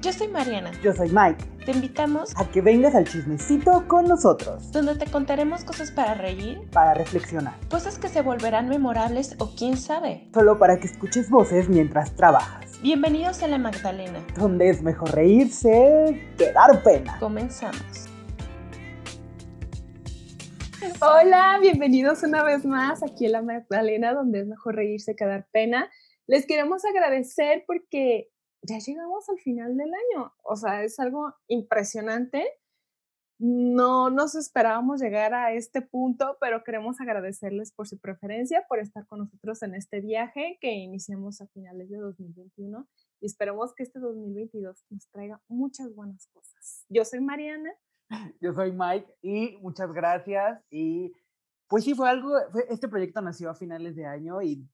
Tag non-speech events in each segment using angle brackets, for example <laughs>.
Yo soy Mariana. Yo soy Mike. Te invitamos a que vengas al chismecito con nosotros. Donde te contaremos cosas para reír, para reflexionar, cosas que se volverán memorables o quién sabe. Solo para que escuches voces mientras trabajas. Bienvenidos a La Magdalena. Donde es mejor reírse que dar pena. Comenzamos. Hola, bienvenidos una vez más aquí en La Magdalena, donde es mejor reírse que dar pena. Les queremos agradecer porque ya llegamos al final del año. O sea, es algo impresionante. No nos esperábamos llegar a este punto, pero queremos agradecerles por su preferencia, por estar con nosotros en este viaje que iniciamos a finales de 2021 y esperemos que este 2022 nos traiga muchas buenas cosas. Yo soy Mariana. <laughs> Yo soy Mike y muchas gracias. Y pues sí, fue algo, este proyecto nació a finales de año y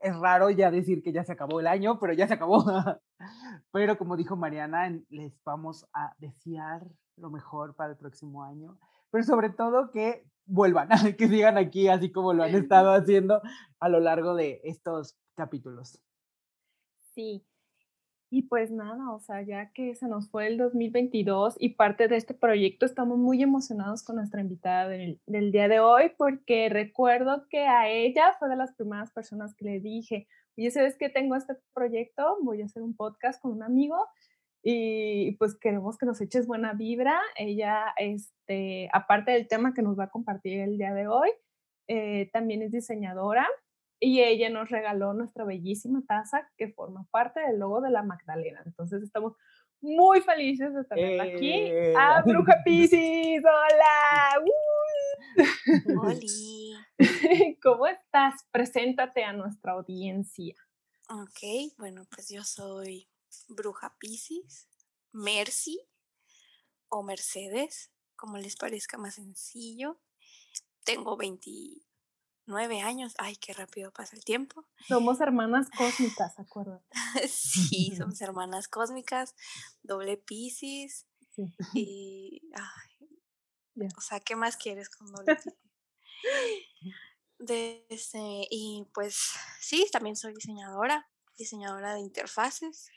es raro ya decir que ya se acabó el año, pero ya se acabó. <laughs> pero como dijo Mariana, les vamos a desear lo mejor para el próximo año, pero sobre todo que vuelvan, <laughs> que sigan aquí así como lo han estado haciendo a lo largo de estos capítulos. Sí, y pues nada, o sea, ya que se nos fue el 2022 y parte de este proyecto, estamos muy emocionados con nuestra invitada del, del, día de hoy, porque recuerdo que a ella fue de las primeras personas que le dije, oye, ¿sabes que tengo este proyecto? Voy a hacer un podcast con un amigo y pues queremos que nos eches buena vibra. Ella, este, aparte del tema que nos va a compartir el día de hoy, eh, también es diseñadora y ella nos regaló nuestra bellísima taza que forma parte del logo de la Magdalena. Entonces estamos muy felices de tenerla aquí. Eh. ¡Ah, Bruja <laughs> Piscis! ¡Hola! <laughs> ¡Hola! <laughs> ¿Cómo estás? Preséntate a nuestra audiencia. Ok, bueno, pues yo soy Bruja Piscis, Mercy o Mercedes, como les parezca más sencillo. Tengo 20, nueve años. Ay, qué rápido pasa el tiempo. Somos hermanas cósmicas, acuérdate. <laughs> sí, somos hermanas cósmicas, doble Pisces. Sí. Y, ay, o sea, ¿qué más quieres con doble Pisces? <laughs> Este, y pues sí, también soy diseñadora, diseñadora de interfaces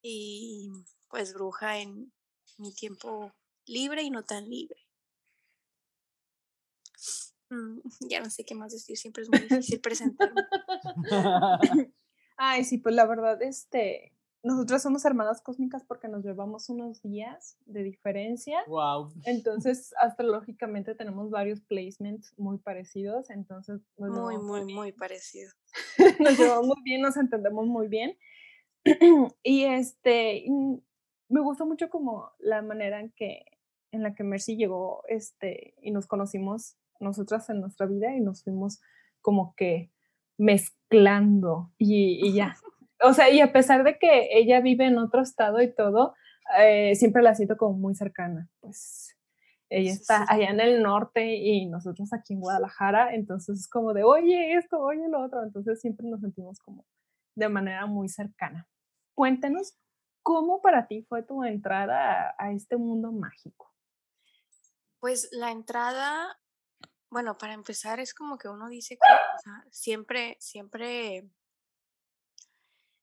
y pues bruja en mi tiempo libre y no tan libre. Mm, <laughs> ya no sé qué más decir, siempre es muy difícil presentarme. <laughs> Ay, sí, pues la verdad, este, nosotros somos hermanas cósmicas porque nos llevamos unos días de diferencia. Wow. Entonces, astrológicamente tenemos varios placements muy parecidos, entonces muy muy muy parecidos. <laughs> nos llevamos muy bien, nos entendemos muy bien. <clears throat> y este me gustó mucho como la manera en que en la que Mercy llegó este y nos conocimos nosotras en nuestra vida y nos fuimos como que mezclando y, ya. <laughs> O sea, y a pesar de que ella vive en otro estado y todo, eh, siempre la siento como muy cercana. Pues ella está allá en el norte y nosotros aquí en Guadalajara, entonces es como de, oye esto, oye lo otro, entonces siempre nos sentimos como de manera muy cercana. Cuéntanos, ¿cómo para ti fue tu entrada a, a este mundo mágico? Pues la entrada bueno, para empezar es como que uno dice que siempre, siempre,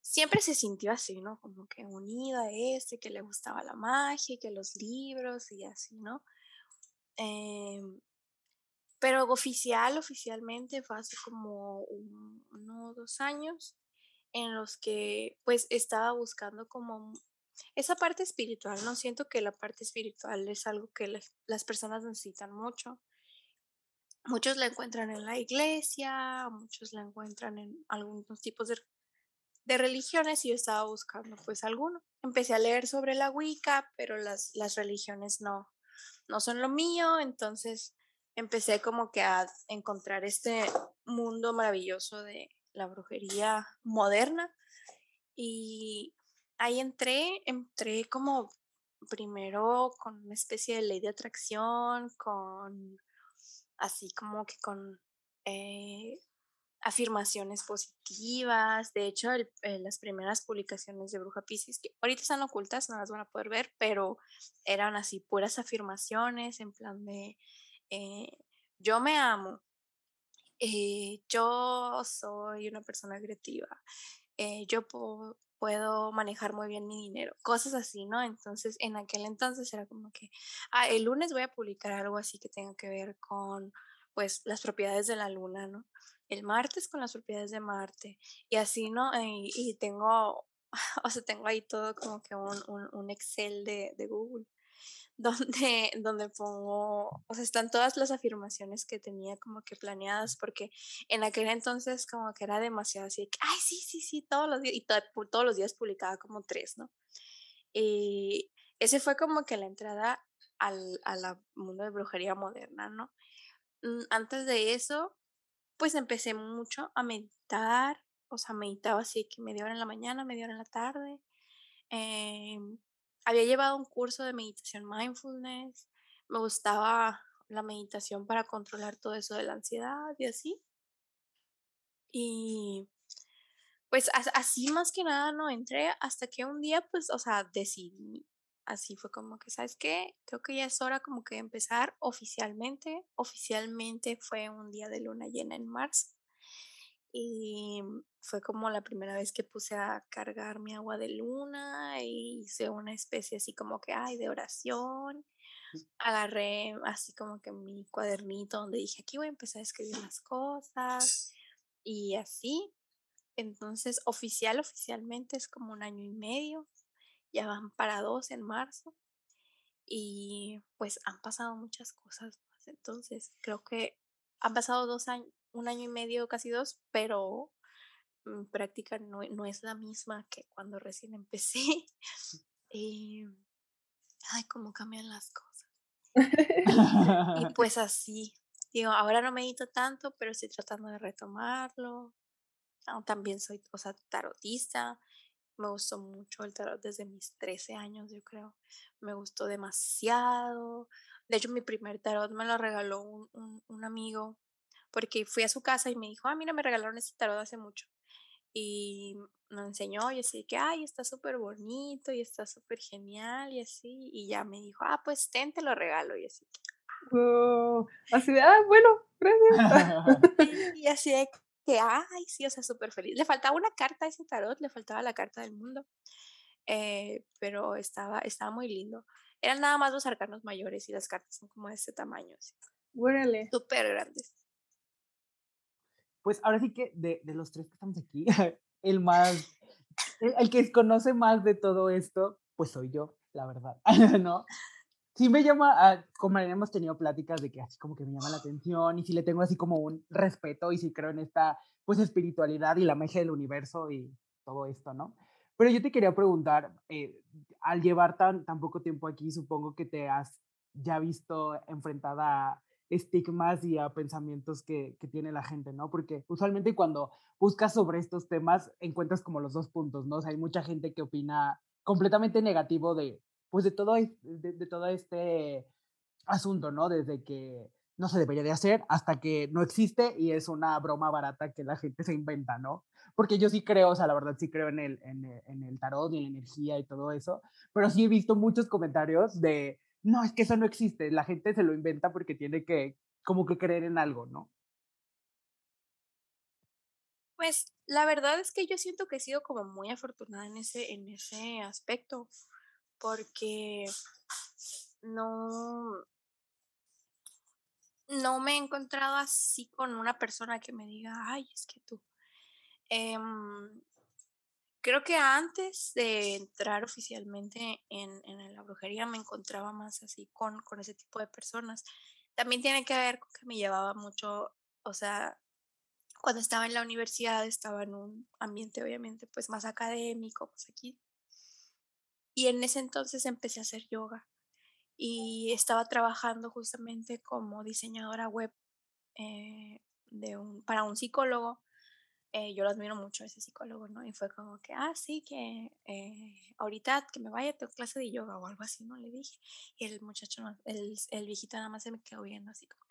siempre se sintió así, ¿no? Como que unida a este, que le gustaba la magia, que los libros y así, ¿no? Em, pero oficial, oficialmente fue hace como uno o dos años en los que pues estaba buscando como esa parte espiritual, ¿no? Siento que la parte espiritual es algo que las personas necesitan mucho Muchos la encuentran en la iglesia, muchos la encuentran en algunos tipos de, religiones y yo estaba buscando pues alguno. Empecé a leer sobre la Wicca, pero las, las religiones no, no son lo mío, entonces empecé como que a encontrar este mundo maravilloso de la brujería moderna y ahí entré, entré como primero con una especie de ley de atracción, con así como que con eh, afirmaciones positivas. De hecho, eh, las primeras publicaciones de Bruja Pisces, que ahorita están ocultas, no las van a poder ver, pero eran así puras afirmaciones en plan de eh, yo me amo, yo soy una persona creativa, yo puedo, puedo manejar muy bien mi dinero, cosas así, ¿no? Entonces, en aquel entonces era como que, ah, el lunes voy a publicar algo así que tenga que ver con, pues, las propiedades de la luna, ¿no? El martes con las propiedades de Marte, y así, ¿no? Y, y tengo, <laughs> o sea, tengo ahí todo como que un, un, un Excel de, de Google donde, donde pongo, o sea, están todas las afirmaciones que tenía como que planeadas, porque en aquel entonces como que era demasiado así, que, ay, sí, sí, sí, todos los días, y todos los días publicaba como tres, ¿no? Y ese fue como que la entrada al, al mundo de brujería moderna, ¿no? Mm, antes de eso, pues empecé mucho a meditar, o sea, meditaba así que media hora en la mañana, media hora en la tarde. Eh, había llevado un curso de meditación mindfulness, me gustaba la meditación para controlar todo eso de la ansiedad y así. Y pues así más que nada no entré hasta que un día pues, o sea, decidí, así fue como que, ¿sabes qué? Creo que ya es hora como que empezar oficialmente. Oficialmente fue un día de luna llena en marzo y fue como la primera vez que puse a cargar mi agua de luna y hice una especie así como que, ay, de oración. Agarré así como que mi cuadernito donde dije, aquí voy a empezar a escribir las cosas y así. Entonces, oficial, oficialmente es como un año y medio. Ya van para dos en marzo. Y pues han pasado muchas cosas más. Entonces, creo que han pasado dos años, un año y medio, casi dos, pero mi práctica no, no es la misma que cuando recién empecé. <laughs> y, ay, cómo cambian las cosas. y <laughs> pues así, digo, ahora no medito tanto, pero estoy tratando de retomarlo. Ah, también soy, o sea, tarotista. Me gustó mucho el tarot desde mis 13 años, yo creo. Me gustó demasiado. De hecho, mi primer tarot me lo regaló un, un, un amigo porque fui a su casa y me dijo, ah, mira, me regalaron este tarot hace mucho. Y me enseñó y así que, ay, está súper bonito y está súper genial y así. Y ya me dijo, ah, pues ten, te lo regalo y así. así de, ah, bueno, gracias. <laughs> <laughs> y, así de que, ay, sí, o sea, súper feliz. Le faltaba una carta a ese tarot, le faltaba la carta del mundo. Eh, pero estaba, estaba muy lindo. Eran nada más los arcanos mayores y las cartas son como de este tamaño. Así. Súper grandes pues ahora sí que de, de los tres que estamos aquí, <laughs> el más, el, que conoce más de todo esto, pues soy yo, la verdad, <laughs> ¿no? Sí me llama, como hemos tenido pláticas de que así como que me llama la atención y sí le tengo así como un respeto y sí creo en esta, pues, espiritualidad y la magia del universo y todo esto, ¿no? Pero yo te quería preguntar, eh, al llevar tan, tan poco tiempo aquí, supongo que te has ya visto enfrentada a estigmas y a pensamientos que, tiene la gente, ¿no? Porque usualmente cuando buscas sobre estos temas encuentras como los dos puntos, ¿no? O sea, hay mucha gente que opina completamente negativo de, pues de todo, de todo este asunto, ¿no? Desde que no se debería de hacer hasta que no existe y es una broma barata que la gente se inventa, ¿no? Porque yo sí creo, o sea, la verdad sí creo en el, en el, en el tarot y en la energía y todo eso, pero sí he visto muchos comentarios de, no, es que eso no existe, la gente se lo inventa porque tiene que como que creer en algo, ¿no? Pues la verdad es que yo siento que he sido como muy afortunada en ese, en ese aspecto, porque no, no me he encontrado así con una persona que me diga, ay, es que tú. Em, creo que antes de entrar oficialmente en, en, la brujería me encontraba más así con, con ese tipo de personas. También tiene que ver con que me llevaba mucho, o sea, cuando estaba en la universidad estaba en un ambiente obviamente pues más académico, pues aquí. Y en ese entonces empecé a hacer yoga y estaba trabajando justamente como diseñadora web eh, de un, para un psicólogo eh, yo lo admiro mucho a ese psicólogo, ¿no? Y fue como que, ah, sí, que eh, ahorita que me vaya a tu clase de yoga o algo así, ¿no? Le dije. Y el muchacho, el, el viejito nada más se me quedó viendo así como.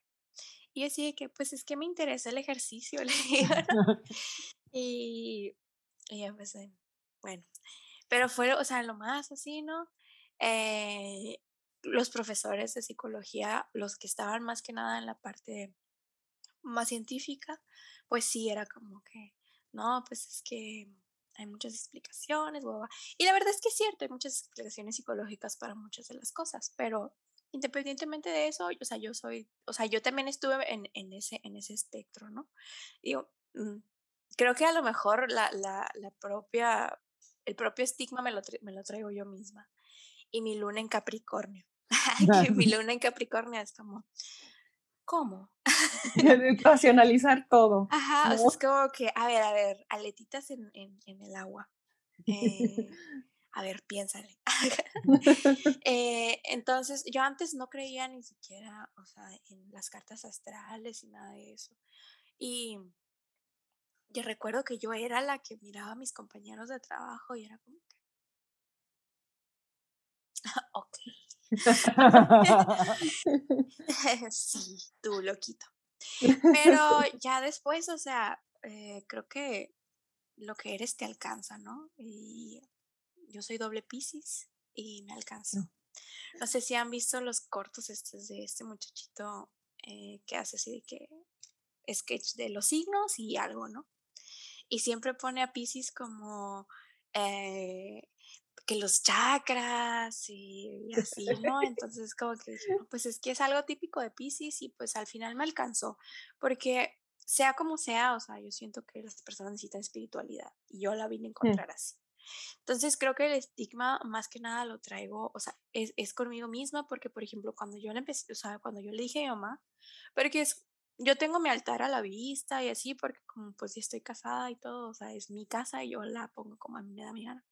Y así de que, pues es que me interesa el ejercicio, <laughs> le digo, <laughs> y, y ya empecé, bueno. Pero fue, o sea, lo más así, ¿no? Eh, los profesores de psicología, los que estaban más que nada en la parte más científica, pues sí era como que, no, pues es que hay muchas explicaciones, y la verdad es que es cierto, hay muchas explicaciones psicológicas para muchas de las cosas, pero independientemente de eso, o sea, yo soy, o sea, yo también estuve en, en ese, en ese espectro, ¿no? Digo, mm, creo que a lo mejor la, la, la propia, el propio estigma me lo, me lo traigo yo misma. Y mi luna en Capricornio. <laughs> mi <laughs> luna en Capricornio es como, ¿cómo? <laughs> Racionalizar todo. Ajá, o sea, es como que, a ver, a ver, aletitas en, en, en el agua. Eh, <laughs> a ver, piénsale. <laughs> eh, entonces, yo antes no creía ni siquiera, o sea, en las cartas astrales y nada de eso. Y yo recuerdo que yo era la que miraba a mis compañeros de trabajo y era como que, ok. <laughs> <laughs> sí, tú loquito. Pero <laughs> ya después, o sea, eh, creo que lo que eres te alcanza, ¿no? Y yo soy doble Pisces y me alcanzo. No sé si han visto los cortos estos de este muchachito eh, que hace así de que sketch de los signos y algo, ¿no? Y siempre pone a Pisces como eh, que los chakras y, así, ¿no? Entonces como que pues es que es algo típico de Pisces y pues al final me alcanzó, porque sea como sea, o sea, yo siento que las personas necesitan espiritualidad y yo la vine a mm. encontrar así. Entonces creo que el estigma más que nada lo traigo, o sea, es, es conmigo misma porque, por ejemplo, cuando yo le empecé, o sea, cuando yo le dije a mi mamá, porque es, yo tengo mi altar a la vista y así, porque como pues ya estoy casada y todo, o sea, es mi casa y yo la pongo como a mí me da mi gana.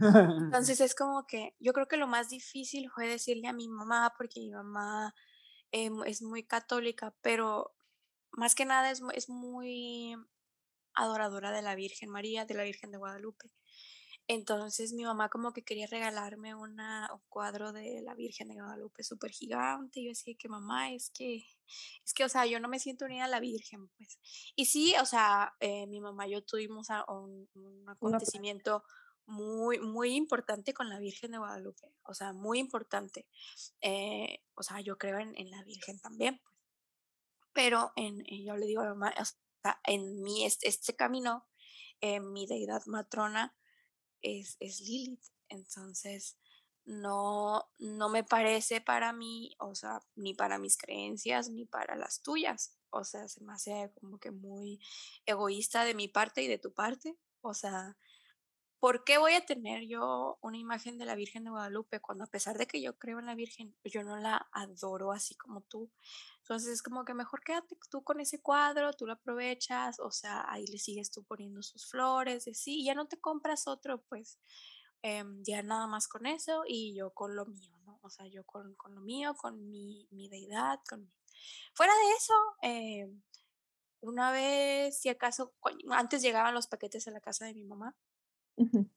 Entonces <laughs> es como que yo creo que lo más difícil fue decirle a mi mamá, porque mi mamá em, es muy católica, pero más que nada es, es muy adoradora de la Virgen María, de la Virgen de Guadalupe. Entonces mi mamá como que quería regalarme una, un cuadro de la Virgen de Guadalupe súper gigante. Y yo decía que mamá, es que, es que, o sea, yo no me siento unida a la Virgen, pues. Y sí, o sea, eh, mi mamá y yo tuvimos un, acontecimiento muy, muy importante con la Virgen de Guadalupe. O sea, muy importante. Eh, o sea, yo creo en, en, la Virgen también, pues. Pero en, yo le digo a mamá, en mí este, este camino, mi deidad matrona es, es Lilith. Entonces, no, no me parece para mí, o sea, ni para mis creencias, ni para las tuyas. O sea, se me hace como que muy egoísta de mi parte y de tu parte. O sea, ¿por qué voy a tener yo una imagen de la Virgen de Guadalupe cuando a pesar de que yo creo en la Virgen, yo no la adoro así como tú? Entonces es como que mejor quédate tú con ese cuadro, tú lo aprovechas, o sea, ahí le sigues tú poniendo sus flores, y sí, ya no te compras otro, pues em, ya nada más con eso y yo con lo mío, ¿no? O sea, yo con, con lo mío, con mi, mi deidad, con Fuera de eso, em, una vez, si acaso, antes llegaban los paquetes a la casa de mi mamá,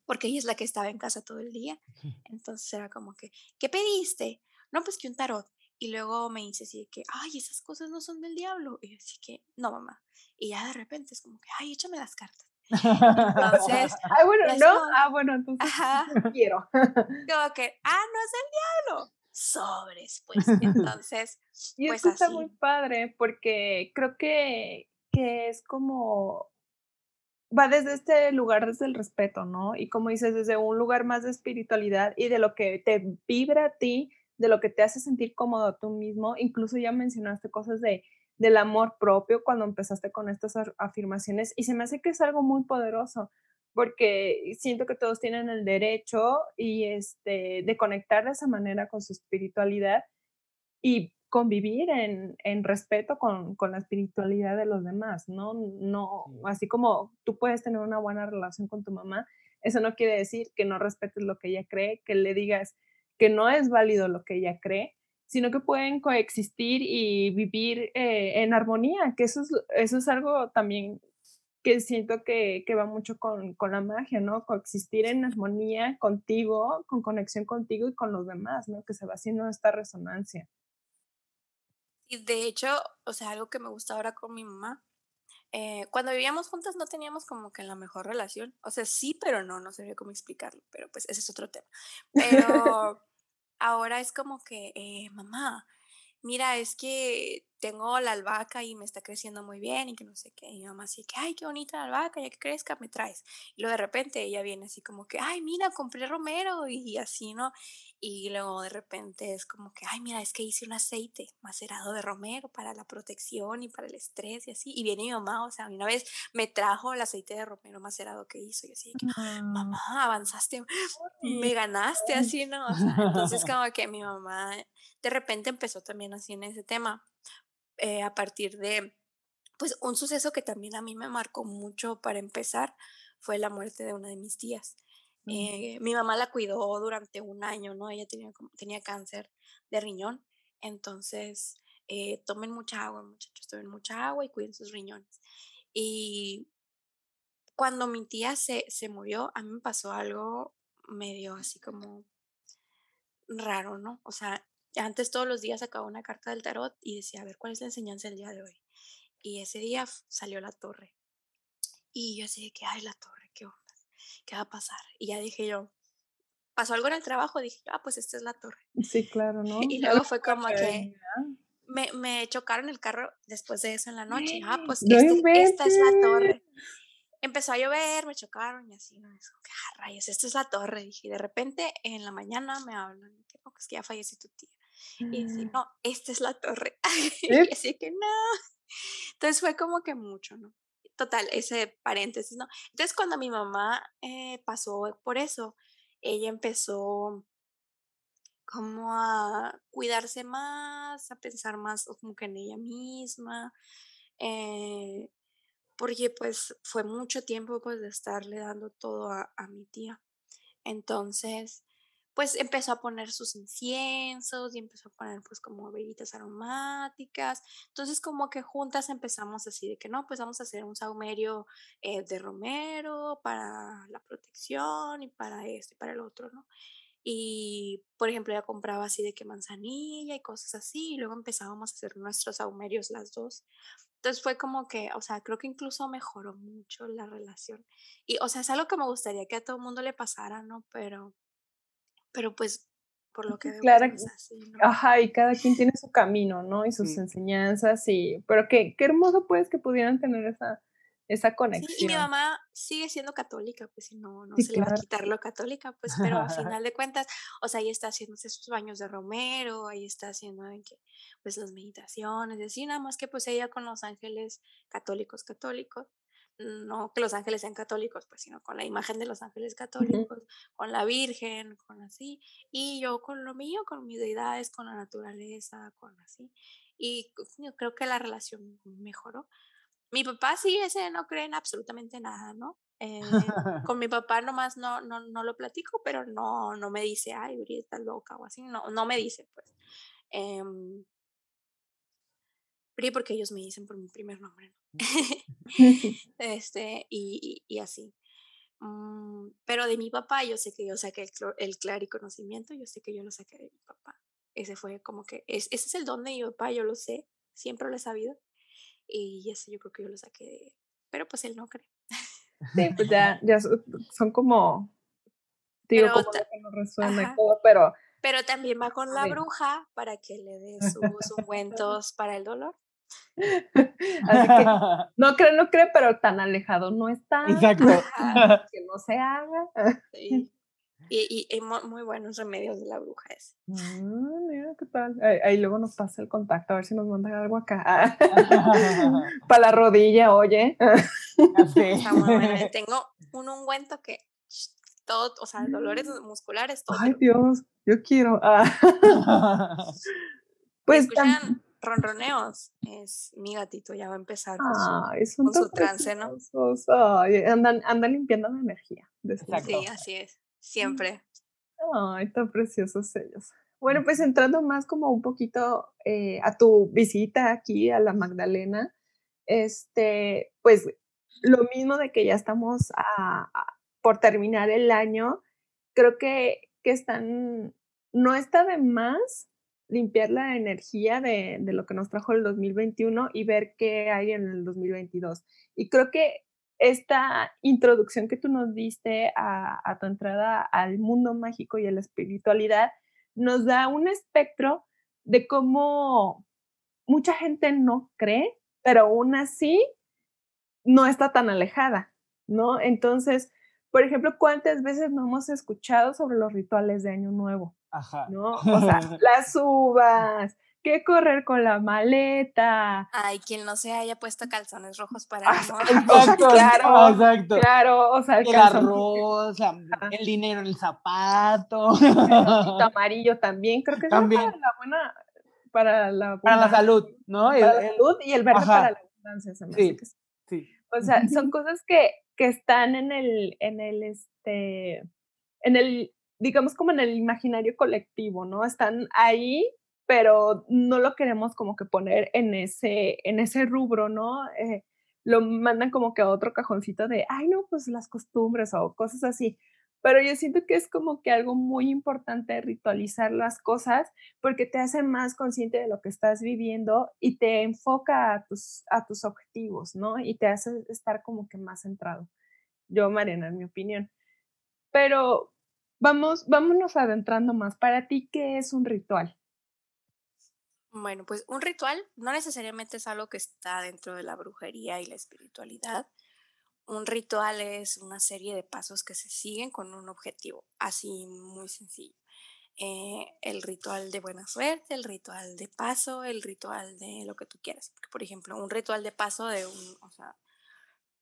porque ella es la que estaba en casa todo el día. Entonces era como que, ¿qué pediste? No, pues que un tarot. Y luego me dice así que, ay, esas cosas no son del diablo. Y yo así que, no, mamá. Y ya de repente es como que, ay, échame las cartas. Entonces, ay, <laughs> bueno, no, ah, bueno, entonces ajá, quiero. <laughs> Como que, ah, no es el diablo. Sobres, pues. <laughs> Entonces, y pues esto está muy padre porque creo que, que es como va desde este lugar, desde el respeto, ¿no? Y como dices, desde un lugar más de espiritualidad y de lo que te vibra a ti, de lo que te hace sentir cómodo tú mismo. Incluso ya mencionaste cosas de, del amor propio cuando empezaste con estas afirmaciones y se me hace que es algo muy poderoso porque siento que todos tienen el derecho y este, de conectar de esa manera con su espiritualidad y convivir en, en respeto con, con, la espiritualidad de los demás, ¿no? No, así como tú puedes tener una buena relación con tu mamá, eso no quiere decir que no respetes lo que ella cree, que le digas que no es válido lo que ella cree, sino que pueden coexistir y vivir eh, en armonía, que eso es, eso es algo también que siento que, que va mucho con, con, la magia, ¿no? Coexistir en armonía contigo, con conexión contigo y con los demás, ¿no? Que se va haciendo esta resonancia. Y de hecho, o sea, algo que me gusta ahora con mi mamá, eh, cuando vivíamos juntas no teníamos como que la mejor relación. O sea, sí, pero no, no sabía cómo explicarlo, pero pues ese es otro tema. Pero <laughs> ahora es como que, eh, mamá, mira, es que tengo la albahaca y me está creciendo muy bien y que no sé qué. Y mi mamá así que, ay, qué bonita la albahaca, ya que crezca, me traes. Y luego de repente ella viene así como que, ay, mira, compré romero y así, ¿no? Y luego de repente es como que, ay, mira, es que hice un aceite macerado de romero para la protección y para el estrés y así. Y viene mi mamá, o sea, una vez me trajo el aceite de romero macerado que hizo. Y así que, Ah, mamá, avanzaste, me ganaste así, ¿no? O sea, entonces como que mi mamá de repente empezó también así en ese tema, eh, a partir de, pues un suceso que también a mí me marcó mucho para empezar fue la muerte de una de mis tías. Mm. Eh, mi mamá la cuidó durante un año, ¿no? Ella tenía, tenía cáncer de riñón, entonces eh, tomen mucha agua, muchachos, tomen mucha agua y cuiden sus riñones. Y cuando mi tía se, se murió, a mí me pasó algo medio así como raro, ¿no? O sea, antes todos los días sacaba una carta del tarot y decía, a ver, ¿cuál es la enseñanza del día de hoy? Y ese día salió la torre. Y yo así de que, ay, la torre, ¿qué onda? ¿Qué va a pasar? Y ya dije yo, pasó algo en el trabajo, dije, ah, pues esta es la torre. Sí, claro, <laughs> ¿no? Y luego fue como que- que me, me chocaron el carro después de eso en la noche. Ah, pues ¡No este- esta es la torre. Empezó a llover, me chocaron y así, ¿no? Es como que, ah, rayos, esta es la torre. Dije, y de repente en la mañana me hablan, que, que es que ya falleció tu tía. Y así, no, esta es la torre. <laughs> y así que no. Entonces fue como que mucho, ¿no? Total, ese paréntesis, ¿no? Entonces cuando mi mamá eh, pasó por eso, ella empezó como a cuidarse más, a pensar más como que en ella misma, eh, porque pues fue mucho tiempo pues de estarle dando todo a, a mi tía. Entonces, pues empezó a poner sus inciensos y empezó a poner pues como velitas aromáticas. Entonces como que juntas empezamos así de que no, pues vamos a hacer un saumerio eh, de romero para la protección y para esto y para el otro, ¿no? Y, por ejemplo, ella compraba así de que manzanilla y cosas así, y luego empezábamos a hacer nuestros saumerios las dos. Entonces fue como que, o sea, creo que incluso mejoró mucho la relación. Y, o sea, es algo que me gustaría que a todo el mundo le pasara, ¿no? Pero, pero pues, por lo que veo, pues, Claro, es así, ¿no? Ajá, y cada quien tiene su camino, ¿no? Y sus Sí. enseñanzas, y, pero qué, qué hermoso pues que pudieran tener esa, esa Sí, y mi conexión. mamá sigue siendo católica, pues si no, no Sí, se le va a quitar lo católica, pues, pero a <laughs> final de cuentas, o sea, ahí está haciéndose sus baños de romero, ahí está haciendo pues las meditaciones, y así, nada más que pues ella con los ángeles católicos, católicos, no que los ángeles sean católicos, pues, sino con la imagen de los ángeles católicos, con la Virgen, con así, y yo con lo mío, con mis deidades, con la naturaleza, con así, y yo creo que la relación mejoró. Mi papá sí, ese no cree en absolutamente nada, ¿no? Eh, <laughs> con mi papá nomás no, no, no lo platico, pero no, no me dice, ay, Uri, estás loca o así, no, no me dice, pues. Em, Pri, porque ellos me dicen por mi primer nombre, ¿no? <laughs> <laughs> este, y, y, y así. Mm, pero de mi papá, yo sé que yo saqué el, el clariconocimiento, yo sé que yo lo saqué de mi papá. Ese fue como que, es, ese es el don de mi papá, yo lo sé, siempre lo he sabido. Y ese yo creo que yo lo saqué de él. Pero pues él no cree. Sí, pues ya, ya so- son como, <laughs> digo, Pero como que nos resuena y todo, pero Pero también va con la bruja para que le dé sus ungüentos para el dolor. <laughs> así que <laughs> no cree, no cree, pero tan alejado no está. Exacto. Ajá, <laughs> Que no se haga. sí. Y, y, y mu- muy buenos remedios de la bruja es. Ah, mira qué tal. Ahí, ahí luego nos pasa el contacto, a ver si nos mandan algo acá. Para la rodilla, oye. Bueno. Tengo un ungüento que todo, o sea, dolores musculares, todo. Mm. Ay, Dios, yo quiero. Ah. Pues escuchan ronroneos, es mi gatito, ya va a empezar con su- con tan trance, ¿no? Ay, andan, andan limpiando la energía. Sí, así es. Siempre. Ay, tan preciosos ellos. Bueno, pues entrando más como un poquito eh, a tu visita aquí a la Magdalena, este, pues lo mismo de que ya estamos a- a- por terminar el año, creo que, que están, no está de más limpiar la energía de, de lo que nos trajo el 2021 y ver qué hay en el 2022. Y creo que esta introducción que tú nos diste a, a tu entrada al mundo mágico y a la espiritualidad nos da un espectro de cómo mucha gente no cree, pero aún así no está tan alejada, ¿no? Entonces, por ejemplo, ¿cuántas veces no hemos escuchado sobre los rituales de Año Nuevo? Ajá. ¿No? O sea, <laughs> las uvas, que correr con la maleta. Ay, quien no se haya puesto calzones rojos para Ah, no. Exacto, <laughs> Claro, exacto. Claro, o sea, el El calzón arroz, la- el dinero en el zapato. calzoncito <laughs> amarillo también, creo que es También. para la buena, para la, Para la salud, ¿no? El- para la el- salud y el verde Ajá. para la abundancia. se me hace Sí. que sí. sí. O sea, son cosas que, que están en el, en el, este, en el, digamos como en el imaginario colectivo, ¿no? Están ahí, pero no lo queremos como que poner en ese, en ese rubro, ¿no? Eh, lo mandan como que a otro cajoncito de, ay, no, pues las costumbres o cosas así. Pero yo siento que es como que algo muy importante ritualizar las cosas porque te hace más consciente de lo que estás viviendo y te enfoca a tus, a tus objetivos, ¿no? Y te hace estar como que más centrado. Yo, Mariana, en mi opinión. Pero vamos, vámonos adentrando más. Para ti, ¿qué es un ritual? Bueno, pues un ritual no necesariamente es algo que está dentro de la brujería y la espiritualidad. Un ritual es una serie de pasos que se siguen con un objetivo, así muy sencillo. Eh, el ritual de buena suerte, el ritual de paso, el ritual de lo que tú quieras. Porque, por ejemplo, un ritual de paso de un, o sea,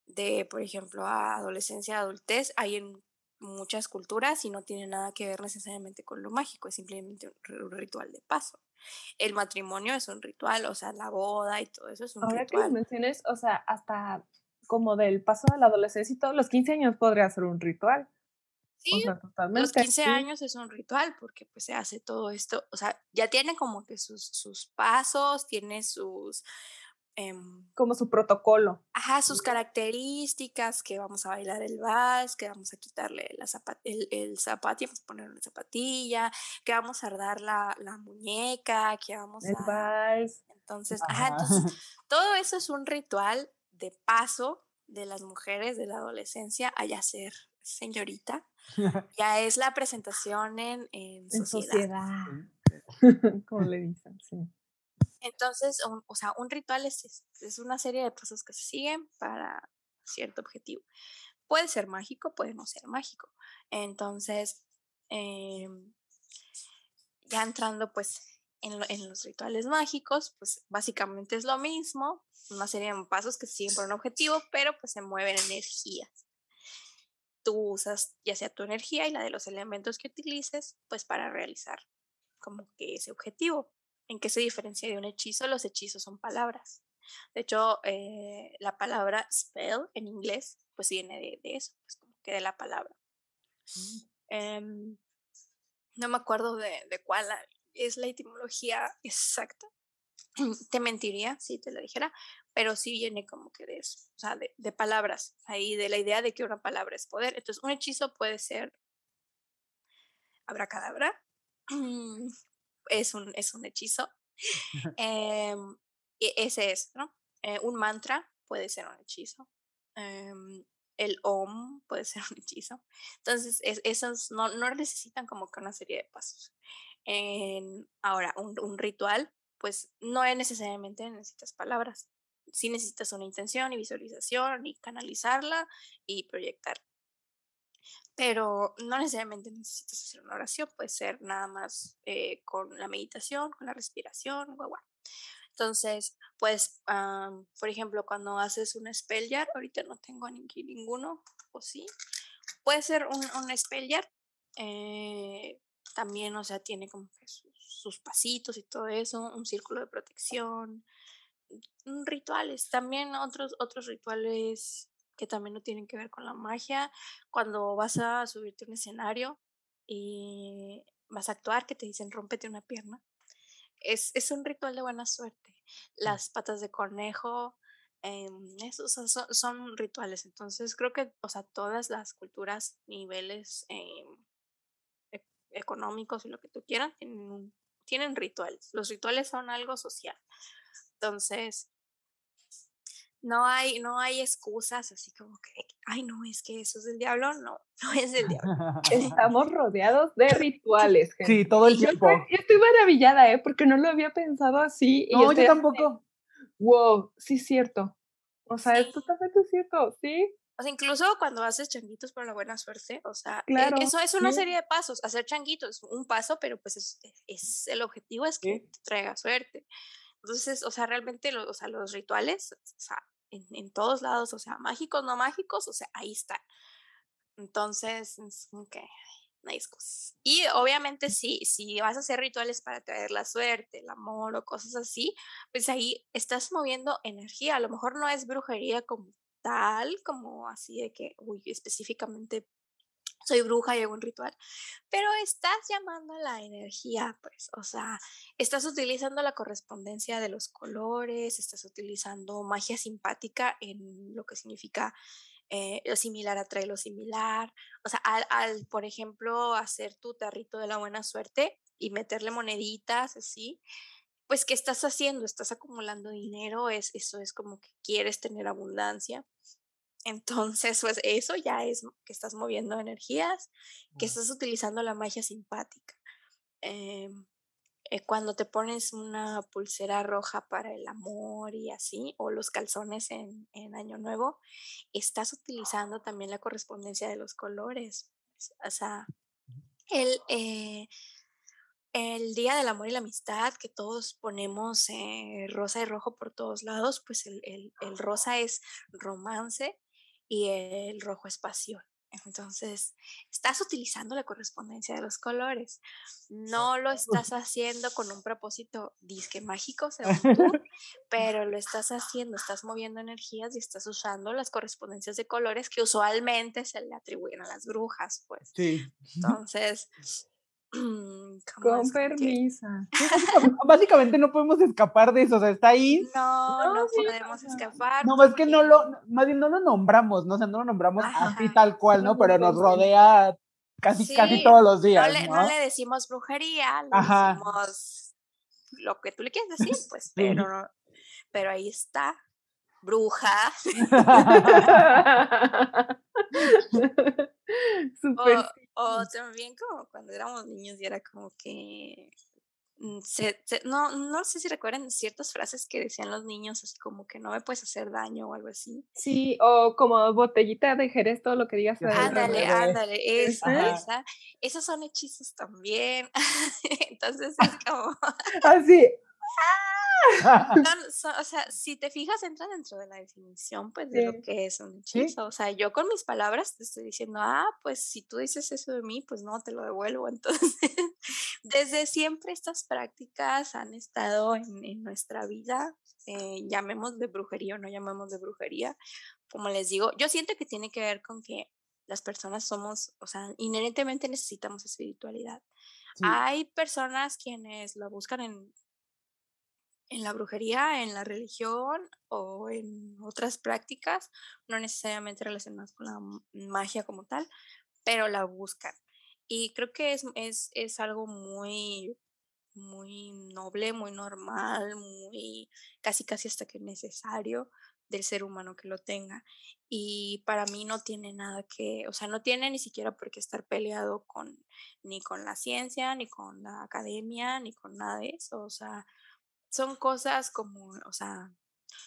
de, por ejemplo, a adolescencia, adultez, hay en muchas culturas y no tiene nada que ver necesariamente con lo mágico, es simplemente un, ritual de paso. El matrimonio es un ritual, o sea, la boda y todo eso es un Ahora que lo ritual. menciones, o sea, hasta como del paso de la adolescencia y todos los 15 años podría ser un ritual. O Sí, sea, totalmente. los 15 sí. años es un ritual porque pues se hace todo esto, o sea, ya tiene como que sus, sus pasos, tiene sus, em, Como su protocolo. ajá, sus características, que vamos a bailar el vals, que vamos a quitarle la zapa- el, el zapato vamos a poner una zapatilla, que vamos a dar la, la muñeca, que vamos El a... vals. Entonces, ajá, Ajá. entonces <laughs> todo eso es un ritual de paso de las mujeres de la adolescencia a ya ser señorita. <laughs> Ya es la presentación en, en En sociedad. sociedad. <laughs> Como le dicen, sí. Entonces, un- o sea, un ritual es, es- es una serie de pasos que se siguen para cierto objetivo. Puede ser mágico, puede no ser mágico. Entonces, em, ya entrando pues en, lo- en los rituales mágicos, pues básicamente es lo mismo, una serie de pasos que siguen por un objetivo, pero pues se mueven energías. Tú usas ya sea tu energía y la de los elementos que utilices, pues para realizar como que ese objetivo. ¿En qué se diferencia de un hechizo? Los hechizos son palabras. De hecho, eh, la palabra spell en inglés, pues viene de, de eso, pues como que de la palabra. Em, no me acuerdo de, de cuál es la etimología exacta. <clears throat> Te mentiría si te lo dijera, pero sí viene como que de eso, o sea, de, de palabras, ahí de la idea de que una palabra es poder. Entonces, un hechizo puede ser abracadabra, <clears throat> es un, es un hechizo. <laughs> Em, e- ese es, ¿no? Eh, un mantra puede ser un hechizo. em, el OM puede ser un hechizo. Entonces, es- esos no, no necesitan como que una serie de pasos. En- ahora, un, un ritual, pues no es necesariamente necesitas palabras. Sí necesitas una intención y visualización y canalizarla y proyectar. Pero no necesariamente necesitas hacer una oración, puede ser nada más eh, con la meditación, con la respiración, guau, guau. Entonces, pues, am, por ejemplo, cuando haces un spell jar, ahorita no tengo ninguno, o sí, puede ser un, un spell jar, eh, también, o sea, tiene como que sus, sus pasitos y todo eso, un círculo de protección, mm, rituales, también otros, otros rituales que también no tienen que ver con la magia, cuando vas a subirte a un escenario y vas a actuar, que te dicen rómpete una pierna, es, es un ritual de buena suerte. Las patas de conejo, em, esos son, son- rituales. Entonces creo que, o sea, todas las culturas, niveles em, económicos y lo que tú quieras, tienen, tienen rituales. Los rituales son algo social. Entonces, no hay, no hay excusas así como que, ay, no, es que eso es del diablo, no, <laughs> no es del diablo. <laughs> Estamos rodeados de rituales. Gente. Sí, todo el Y yo tiempo. estoy, yo estoy maravillada, ¿eh? Porque no lo había pensado así. y No, yo así de, tampoco. Wow, sí es cierto. O sea, es Sí. totalmente cierto, sí. O sea, incluso cuando haces changuitos por la buena suerte, o sea, e- Claro, eso es una sí. serie de pasos. Hacer changuitos, un paso, pero pues es, es- el objetivo es que Sí. te traiga suerte. Entonces, o sea, realmente lo- o sea, los rituales, o sea, en, en todos lados, o sea, mágicos, no mágicos, o sea, ahí están. Entonces, que no hay excusas. Y obviamente si, si vas a hacer rituales para traer la suerte, el amor o cosas así, pues ahí estás moviendo energía. A lo mejor no es brujería como tal, como así de que, uy, específicamente soy bruja y hago un ritual, pero estás llamando a la energía, pues, o sea, estás utilizando la correspondencia de los colores, estás utilizando magia simpática en lo que significa eh, lo similar atrae lo similar, o sea, al, al, por ejemplo, hacer tu tarrito de la buena suerte y meterle moneditas así, pues, ¿qué estás haciendo? Estás acumulando dinero, es, eso es como que quieres tener abundancia. Entonces, pues eso ya es que estás moviendo energías, que estás utilizando la magia simpática. Em, eh, cuando te pones una pulsera roja para el amor y así, o los calzones en, en Año Nuevo, estás utilizando también la correspondencia de los colores. O sea, el, eh, el Día del Amor y la Amistad, que todos ponemos eh, rosa y rojo por todos lados, pues el, el, el rosa es romance y el rojo es pasión. Entonces, estás utilizando la correspondencia de los colores. No lo estás haciendo con un propósito disque mágico, según tú, <laughs> pero lo estás haciendo, estás moviendo energías y estás usando las correspondencias de colores que usualmente se le atribuyen a las brujas, pues. Sí. <laughs> Entonces, ¿cómo <clears throat> Con es que- permiso. <laughs> Básicamente no podemos escapar de eso, o sea, está ahí. No, No, no sí, podemos escapar. No, más que no lo, más bien no lo nombramos, ¿no? O sea, no lo nombramos así tal cual, ¿no? Pero no, nos sí. rodea casi, casi Sí, todos los No días, le, ¿no? no le decimos brujería, le Ajá. decimos lo que tú le quieres decir, <laughs> pues, pero, no- pero ahí está, bruja. <laughs> Súper. O, también como cuando éramos niños y era como que mm, se- se- no, no sé si recuerdan ciertas frases que decían los niños, así como que no me puedes hacer daño o algo así. Sí, o como botellita de Jerez, todo lo que digas. Ándale, ándale, esa, Ajá. esa. Esos son hechizos también. <laughs> Entonces es <laughs> como, Así. <laughs> <laughs> son- son- o sea, si te fijas, entra dentro de la definición, pues, de lo Sí. que es un Sí. hechizo. O sea, yo con mis palabras te estoy diciendo, ah, pues si tú dices eso de mí, pues no, te lo devuelvo. <laughs> Entonces, desde siempre estas prácticas han estado en, en nuestra vida, eh, llamemos de brujería o no llamemos de brujería. Como les digo, yo siento que tiene que ver con que las personas somos, o sea, inherentemente necesitamos espiritualidad. Sí. Hay personas quienes la buscan en, en la brujería, en la religión o en otras prácticas, no necesariamente relacionadas con la magia como tal, pero la buscan. Y creo que es, es, es algo muy, muy noble, muy normal, muy casi casi hasta que necesario del ser humano que lo tenga. Y para mí no tiene nada que, o sea, no tiene ni siquiera por qué estar peleado con ni con la ciencia, ni con la academia, ni con nada de eso. O sea, son cosas como, o sea,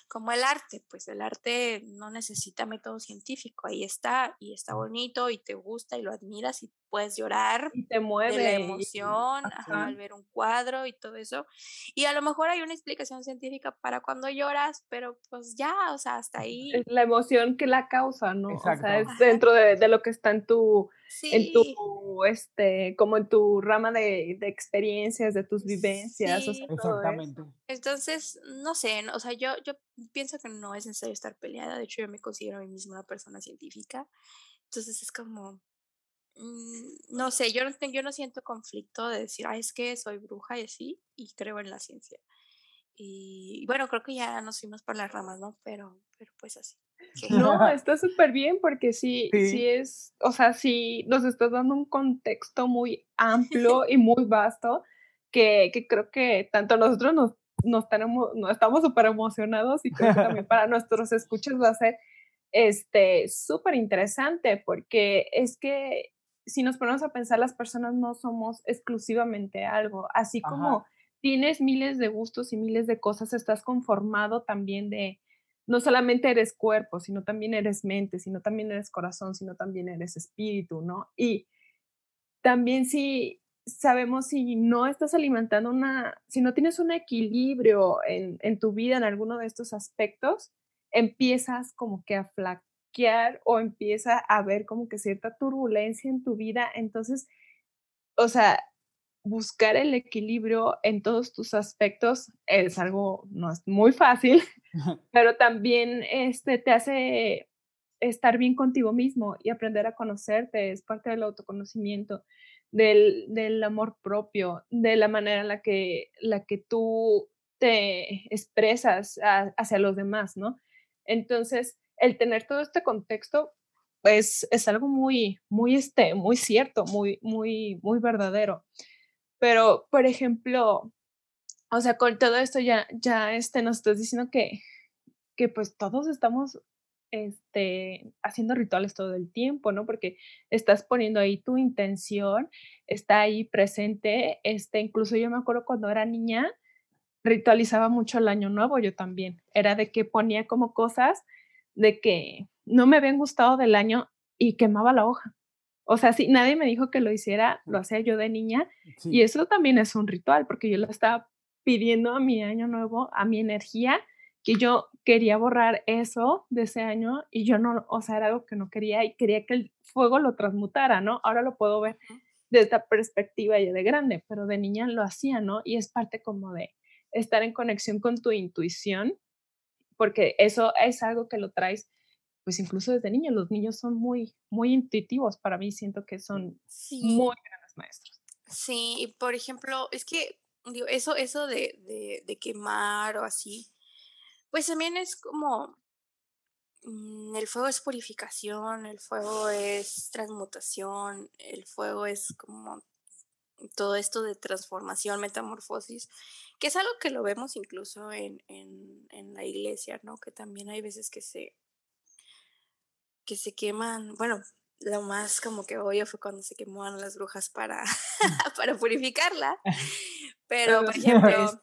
como el arte, pues el arte no necesita método científico, ahí está y está bonito y te gusta y lo admiras y puedes llorar Y te de mueve. la y- emoción ajá, ajá. al ver un cuadro y todo eso. Y a lo mejor hay una explicación científica para cuando lloras, pero pues ya, o sea, hasta ahí. Es la emoción que la causa, ¿no? O sea, Exacto. es Ajá. dentro de, de lo que está en tu, en Sí, tu, este, como en tu rama de, de experiencias, de tus vivencias, o sea, Sí. todo eso. Exactamente. entonces, no sé, no- o sea, yo, yo pienso que no es necesario estar peleada, de hecho yo me considero a mí misma una persona científica, entonces es como, no sé, yo no, yo no siento conflicto de decir, ah, es que soy bruja y así, y creo en la ciencia. Y bueno, creo que ya nos fuimos por las ramas, ¿no? Pero, pero pues así. <laughs> No, <laughs> está súper bien porque sí, sí, Sí. es, o sea, sí nos estás dando un contexto muy <laughs> amplio y muy vasto que, que creo que tanto nosotros nos, nos tenemos, no, estamos súper emocionados y creo que también para nuestros escuchas va a ser este, súper interesante porque es que si nos ponemos a pensar, las personas no somos exclusivamente algo, así como tienes miles de gustos y miles de cosas, estás conformado también de, no solamente eres cuerpo, sino también eres mente, sino también eres corazón, sino también eres espíritu, ¿no? Y también si sabemos si no estás alimentando una, si no tienes un equilibrio en, en tu vida en alguno de estos aspectos, empiezas como que a flaquear o empieza a haber como que cierta turbulencia en tu vida. Entonces, o sea, buscar el equilibrio en todos tus aspectos es algo, no es muy fácil, <laughs> pero también este, te hace estar bien contigo mismo y aprender a conocerte, es parte del autoconocimiento, del, del amor propio, de la manera en la que, la que tú te expresas hacia los demás, ¿no? Entonces, el tener todo este contexto, pues es algo muy, muy, este, muy cierto, muy, muy, muy verdadero. Pero, por ejemplo, o sea, con todo esto ya, ya este, nos estás diciendo que, que pues todos estamos este, haciendo rituales todo el tiempo, ¿no? Porque estás poniendo ahí tu intención, está ahí presente, este, incluso yo me acuerdo cuando era niña, ritualizaba mucho el año nuevo, yo también, era de que ponía como cosas de que no me habían gustado del año y quemaba la hoja. O sea, si nadie me dijo que lo hiciera, lo hacía yo de niña. Y eso también es un ritual, porque yo lo estaba pidiendo a mi año nuevo, a mi energía, que yo quería borrar eso de ese año y yo no, o sea, era algo que no quería y quería que el fuego lo transmutara, ¿no? Ahora lo puedo ver desde esta perspectiva ya de grande, pero de niña lo hacía, ¿no? Y es parte como de estar en conexión con tu intuición, porque eso es algo que lo traes pues incluso desde niños, los niños son muy, muy intuitivos, para mí siento que son muy grandes maestros. Sí, y por ejemplo, es que digo, eso, eso de, de, de quemar o así, pues también es como, mm, el fuego es purificación, el fuego es transmutación, el fuego es como todo esto de transformación, metamorfosis, que es algo que lo vemos incluso en, en, en la iglesia, ¿no? Que también hay veces que se, que se queman, bueno, lo más como que obvio fue cuando se quemaban las brujas para, <laughs> para purificarla. <laughs> Pero, por ejemplo, <laughs>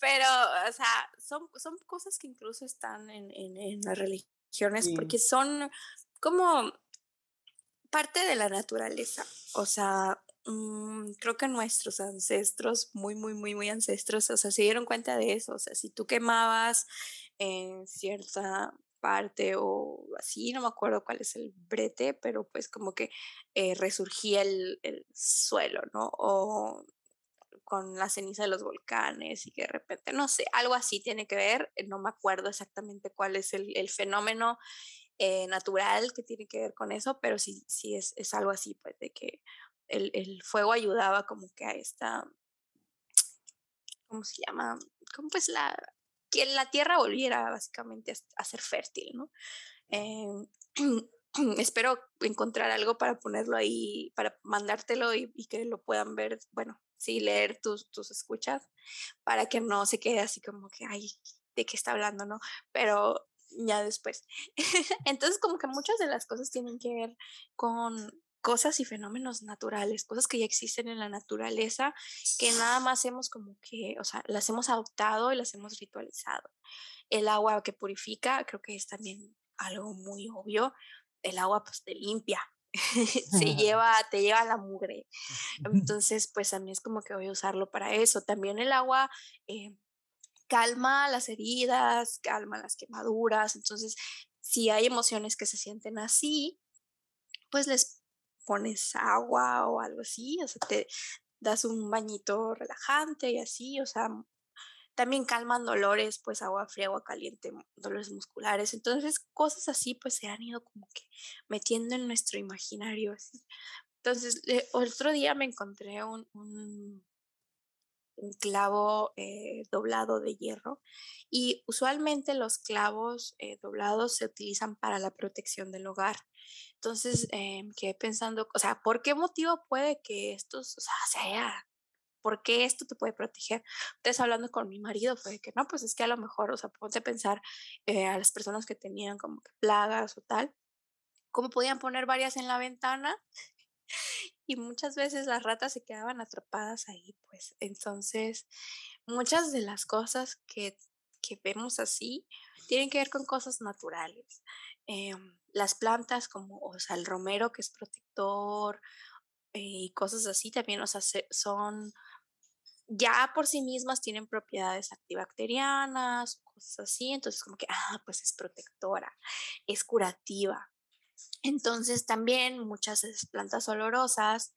pero, o sea, son, son cosas que incluso están en, en, las religiones porque son como parte de la naturaleza. O sea, mm, creo que nuestros ancestros, muy, muy, muy, muy ancestros, o sea, se dieron cuenta de eso. O sea, si tú quemabas en cierta parte o así, no me acuerdo cuál es el brete, pero pues como que eh, resurgía el, el, suelo, ¿no? O con la ceniza de los volcanes y que de repente, no sé, algo así tiene que ver, no me acuerdo exactamente cuál es el, el fenómeno eh, natural que tiene que ver con eso, pero sí, sí es, es algo así, pues de que el, el, fuego ayudaba como que a esta, ¿cómo se llama? ¿Cómo pues la, que la tierra volviera básicamente a, ser fértil, ¿no? Em, <clears throat> espero encontrar algo para ponerlo ahí, para mandártelo y, que lo puedan ver, bueno, sí, leer tus, tus escuchas, para que no se quede así como que, ay, ¿de qué está hablando, no? Pero ya después. <laughs> Entonces, como que muchas de las cosas tienen que ver con, cosas y fenómenos naturales, cosas que ya existen en la naturaleza, que nada más hemos como que, o sea, las hemos adoptado y las hemos ritualizado. El agua que purifica, creo que es también algo muy obvio. El agua pues te limpia, <laughs> se <laughs> lleva, te lleva la mugre. Entonces, pues mí es como que voy a usarlo para eso. También el agua eh, calma las heridas, calma las quemaduras. Entonces, si hay emociones que se sienten así, pues les pones agua o algo así, o sea, te das un bañito relajante y así, o sea, también calman dolores, pues agua fría, agua caliente, dolores musculares. Entonces, cosas así, pues se han ido como que metiendo en nuestro imaginario. Así. Entonces, otro día me encontré un, un clavo eh, doblado de hierro y usualmente los clavos eh, doblados se utilizan para la protección del hogar. Entonces, eh, quedé pensando, o sea, ¿por qué motivo puede que estos, o sea, ¿por qué esto te puede proteger? Entonces, hablando con mi marido, fue que no, pues es que a lo mejor, o sea, ponte a pensar eh, a las personas que tenían como plagas o tal, cómo podían poner varias en la ventana y muchas veces las ratas se quedaban atrapadas ahí, pues. Entonces, muchas de las cosas que, que vemos así tienen que ver con cosas naturales. Em, las plantas como, o sea, el romero que es protector y cosas así también, o sea, son ya por sí mismas tienen propiedades antibacterianas, cosas así, entonces como que, ah, pues es protectora, es curativa. Entonces también muchas plantas olorosas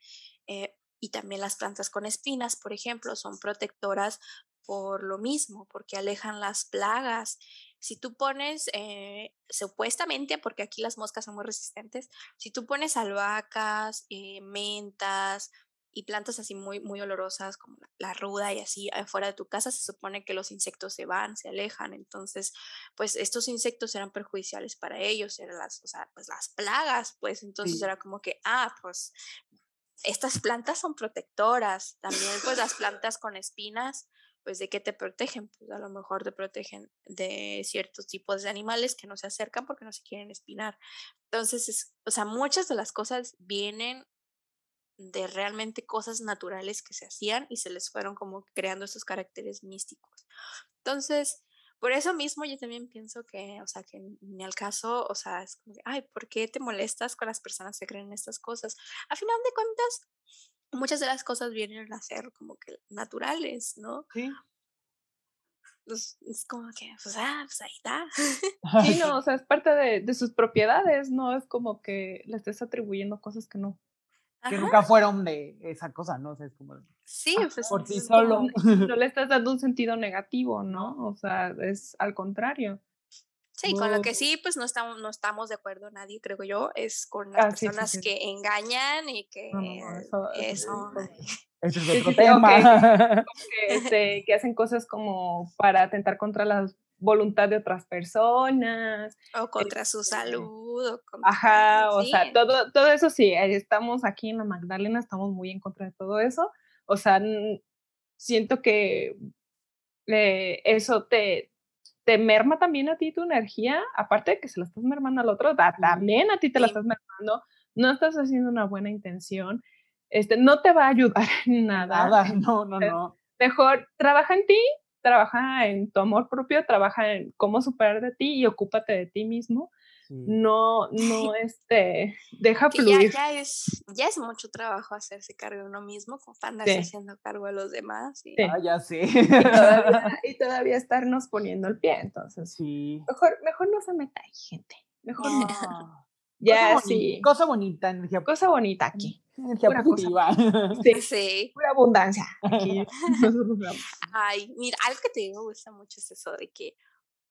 eh, y también las plantas con espinas, por ejemplo, son protectoras por lo mismo, porque alejan las plagas. Si tú pones, eh, supuestamente, porque aquí las moscas son muy resistentes, si tú pones albahacas, eh, mentas, y plantas así muy, muy olorosas como la, ruda y así afuera de tu casa, se supone que los insectos se van, se alejan. Entonces, pues estos insectos eran perjudiciales para ellos, eran las, o sea, pues las plagas, pues entonces era como que, ah, pues estas plantas son protectoras. También pues las plantas con espinas, pues de qué te protegen, pues a lo mejor te protegen de ciertos tipos de animales que no se acercan porque no se quieren espinar. Entonces, o sea, muchas de las cosas vienen de realmente cosas naturales que se hacían y se les fueron como creando esos caracteres místicos. Entonces, por eso mismo yo también pienso que, o sea, que ni al caso, o sea, es como, ay, ¿por qué te molestas con las personas que creen estas cosas? A final de cuentas, muchas de las cosas vienen a ser como que naturales, ¿no? Sí. Pues, es como que, pues, ah, pues ahí está. <laughs> <laughs> Sí, no, o sea, es parte de, de sus propiedades, no es como que le estés atribuyendo cosas que no que nunca fueron de esa cosa, ¿no? O sea, es como... Sí, ah, pues, por sí solo. <laughs> No le <laughs> estás dando un sentido negativo, ¿no? O sea, es al contrario. Sí, con lo que sí, pues no estamos, no estamos de acuerdo nadie, creo yo, es con las ah, personas que engañan y que eso, eso, es <laughs> otro tema. Que, este, que, hacen cosas como para atentar contra las voluntad de otras personas. O contra su este, salud. ajá, o sea, todo, todo eso sí, estamos aquí en la Magdalena, estamos muy en contra de todo eso. O sea, siento que eh, eso te, te merma también a ti tu energía, aparte de que se la estás mermando al otro, también a ti te la estás mermando, no estás haciendo una buena intención, este, no te va a ayudar <laughs> en nada. Nada, <laughs> no, no, no. Mejor trabaja en ti, trabaja en tu amor propio, trabaja en cómo superar de ti y ocúpate de ti mismo. No, no, <laughs> este, deja fluir. Ya, ya, es, ya es mucho trabajo hacerse cargo de uno mismo, como para andarse haciendo cargo de los demás. Y... Ah, ya sé. <laughs> Y todavía, estarnos poniendo el pie, entonces. Sí. Mejor, mejor no se meta ahí, gente. Mejor no. Ya, sí. Cosa bonita, energía. Cosa bonita aquí. Energía positiva. Sí, <laughs> sí. Pura abundancia. Aquí. <laughs> Ay, mira, algo que te me gusta mucho es eso de que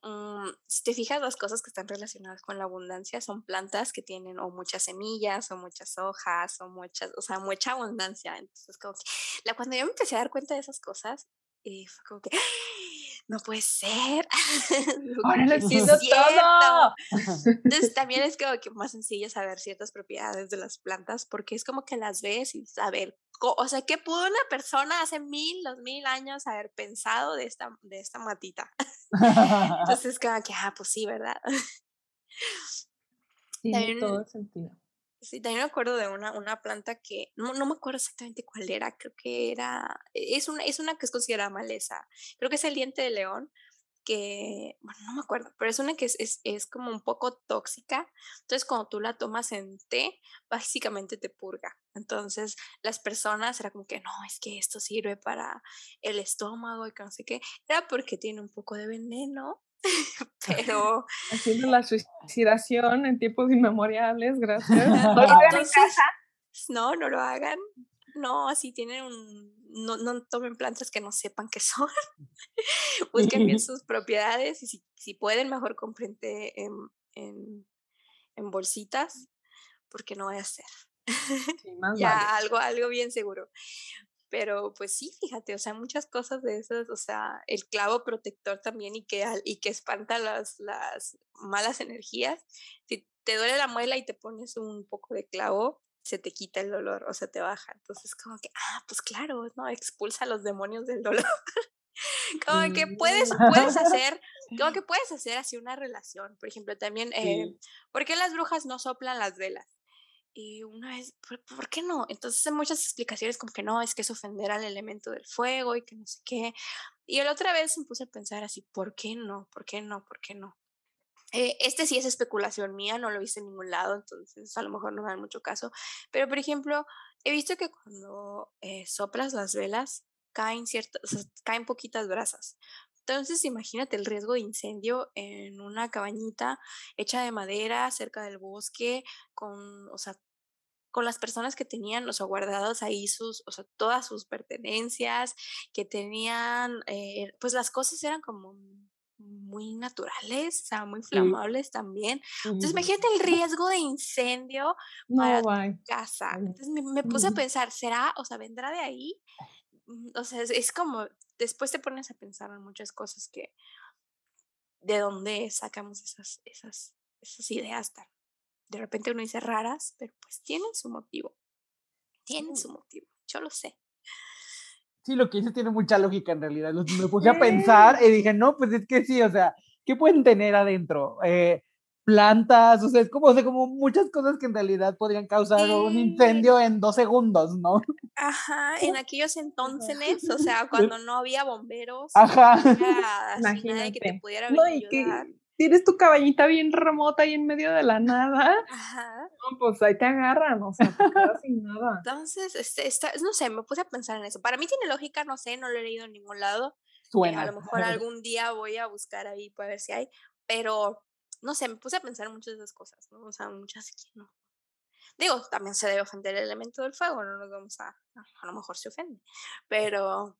mm, si te fijas, las cosas que están relacionadas con la abundancia son plantas que tienen o muchas semillas o muchas hojas o muchas, o sea, mucha abundancia. Entonces, como que la, cuando yo me empecé a dar cuenta de esas cosas, eh, fue como que no puede ser. Ahora lo entiendo todo. Entonces también <laughs> es como que más sencillo saber ciertas propiedades de las plantas porque es como que las ves y saber, o sea, ¿qué pudo una persona hace mil, dos mil años haber pensado de esta, de esta matita? <laughs> <laughs> Entonces es como que, ah, pues sí, ¿verdad? Tiene todo el sentido. Sí, también me acuerdo de una, una planta que, no, no me acuerdo exactamente cuál era, creo que era, e, es una, es una que es considerada maleza, creo que es el diente de león, que, bueno, no me acuerdo, pero es una que es, es, es, como un poco tóxica. Entonces, cuando tú la tomas en té, básicamente te purga. Entonces, las personas era como que, no, es que esto sirve para el estómago y que no sé qué. Era porque tiene un poco de veneno <laughs> pero <laughs> haciendo la suicidación en tiempos inmemoriales, gracias. <laughs> no, no lo hagan. No, así tienen un, no, no tomen plantas que no sepan qué son. Busquen bien sus propiedades y si, si pueden, mejor compren en, en, en, bolsitas, porque no voy a ser. ya algo, algo bien seguro. Pero pues sí, fíjate, o sea, muchas cosas de esas, o sea, el clavo protector también y que, y que espanta las, las malas energías. Si te duele la muela y te pones un poco de clavo, se te quita el dolor o se te baja. Entonces, como que, ah, pues claro, ¿no? Expulsa a los demonios del dolor. <laughs> como que puedes, puedes hacer, <laughs> como que puedes hacer así una relación. Por ejemplo, también, eh, ¿por qué las brujas no soplan las velas? Y una vez, ¿por, qué no? Entonces hay muchas explicaciones como que no, es que es ofender al elemento del fuego y que no sé qué. Y la otra vez me puse a pensar así, ¿por qué no? ¿Por qué no? ¿Por qué no? Eh, este sí es especulación mía, no lo he visto en ningún lado, entonces a lo mejor no me dan mucho caso. Pero, por ejemplo, he visto que cuando eh, soplas las velas, caen ciertas, caen poquitas brasas. Entonces, imagínate el riesgo de incendio en una cabañita hecha de madera cerca del bosque, con, o sea, con las personas que tenían, o sea, guardadas ahí sus, o sea, todas sus pertenencias, que tenían, eh, pues las cosas eran como muy naturales, o sea, muy inflamables también. Entonces, imagínate el riesgo de incendio para tu casa. Entonces me, puse a pensar, ¿será, o sea, vendrá de ahí? Mm, o sea, es, como, después te pones a pensar en muchas cosas que, de dónde sacamos esas, esas, esas ideas tan, de repente uno dice raras, pero pues tienen su motivo. Tienen su motivo, yo lo sé. Sí, lo que dice tiene mucha lógica en realidad. Me puse a pensar y dije, no, pues es que sí, o sea, ¿qué pueden tener adentro? Eh, plantas, o sea, es como, o sea, como muchas cosas que en realidad podrían causar un incendio en dos segundos, ¿no? Ajá, en aquellos entonces, o sea, cuando no había bomberos, Ajá. Imagínate. que te pudiera no, tienes tu cabañita bien remota y en medio de la nada. Ajá. No, pues ahí te agarran, o sea, te quedas sin nada. Entonces, este, no sé, me puse a pensar en eso. Para mí tiene lógica, no sé, no lo he leído en ningún lado. Suena. a lo mejor <laughs> algún día voy a buscar ahí para ver si hay, pero no sé, me puse a pensar en muchas de esas cosas, ¿no? O sea, muchas que no. Digo, también se debe ofender el elemento del fuego, no nos vamos a, a lo mejor se ofende, pero,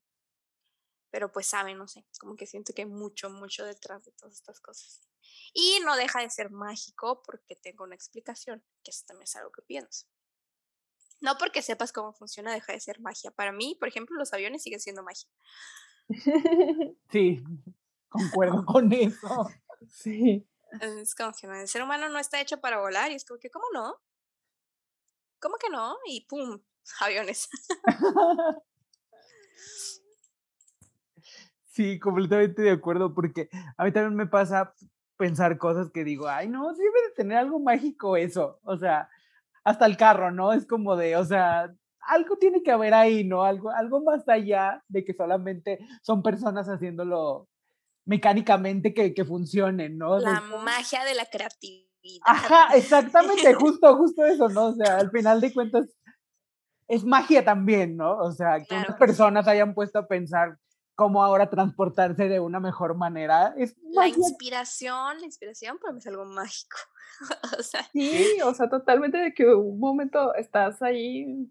pero pues saben, no sé, como que siento que hay mucho, mucho detrás de todas estas cosas. Y no deja de ser mágico porque tengo una explicación, que eso también es algo que pienso. No porque sepas cómo funciona, deja de ser magia. Para mí, por ejemplo, los aviones siguen siendo magia. <laughs> Sí, concuerdo <laughs> con eso. Sí. Es como que el ser humano no está hecho para volar y es como que, ¿cómo no? ¿Cómo que no? Y ¡pum! <laughs> Aviones. Sí, completamente de acuerdo, porque a mí también me pasa pensar cosas que digo, ay, no, debe de tener algo mágico eso, o sea, hasta el carro, ¿no? Es como de, o sea, algo tiene que haber ahí, ¿no? Algo, algo más allá de que solamente son personas haciéndolo mecánicamente que, que funcionen, ¿no? La magia de la creatividad. Ajá, <laughs> exactamente, justo, justo eso, ¿no? O sea, al final de cuentas es magia también, ¿no? O sea, que unas personas hayan puesto a pensar cómo ahora transportarse de una mejor manera. Es la inspiración, la inspiración para mí es algo mágico. <laughs> o sea. Sí, o sea, totalmente de que un momento estás ahí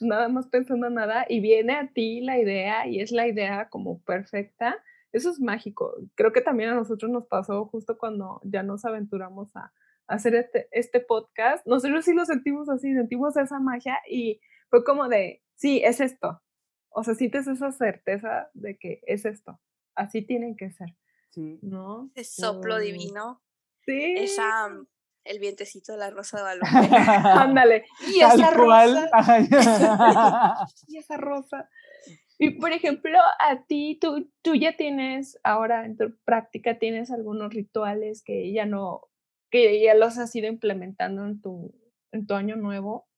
nada más pensando nada y viene a ti la idea y es la idea como perfecta. Eso es mágico. Creo que también a nosotros nos pasó justo cuando ya nos aventuramos a, hacer este, este podcast. Nosotros sí lo sentimos así, sentimos esa magia y fue como de, sí, es esto, o sea, sientes esa certeza de que es esto, así tienen que ser. Sí. ¿No? Ese soplo divino. Sí. Esa, el vientecito de la rosa de Guadalupe. <laughs> Ándale. y esa rosa. <laughs> y esa rosa. Y por ejemplo, a ti, tú, tú ya tienes, ahora en tu práctica, tienes algunos rituales que ya no, que ya los has ido implementando en tu, en tu año nuevo.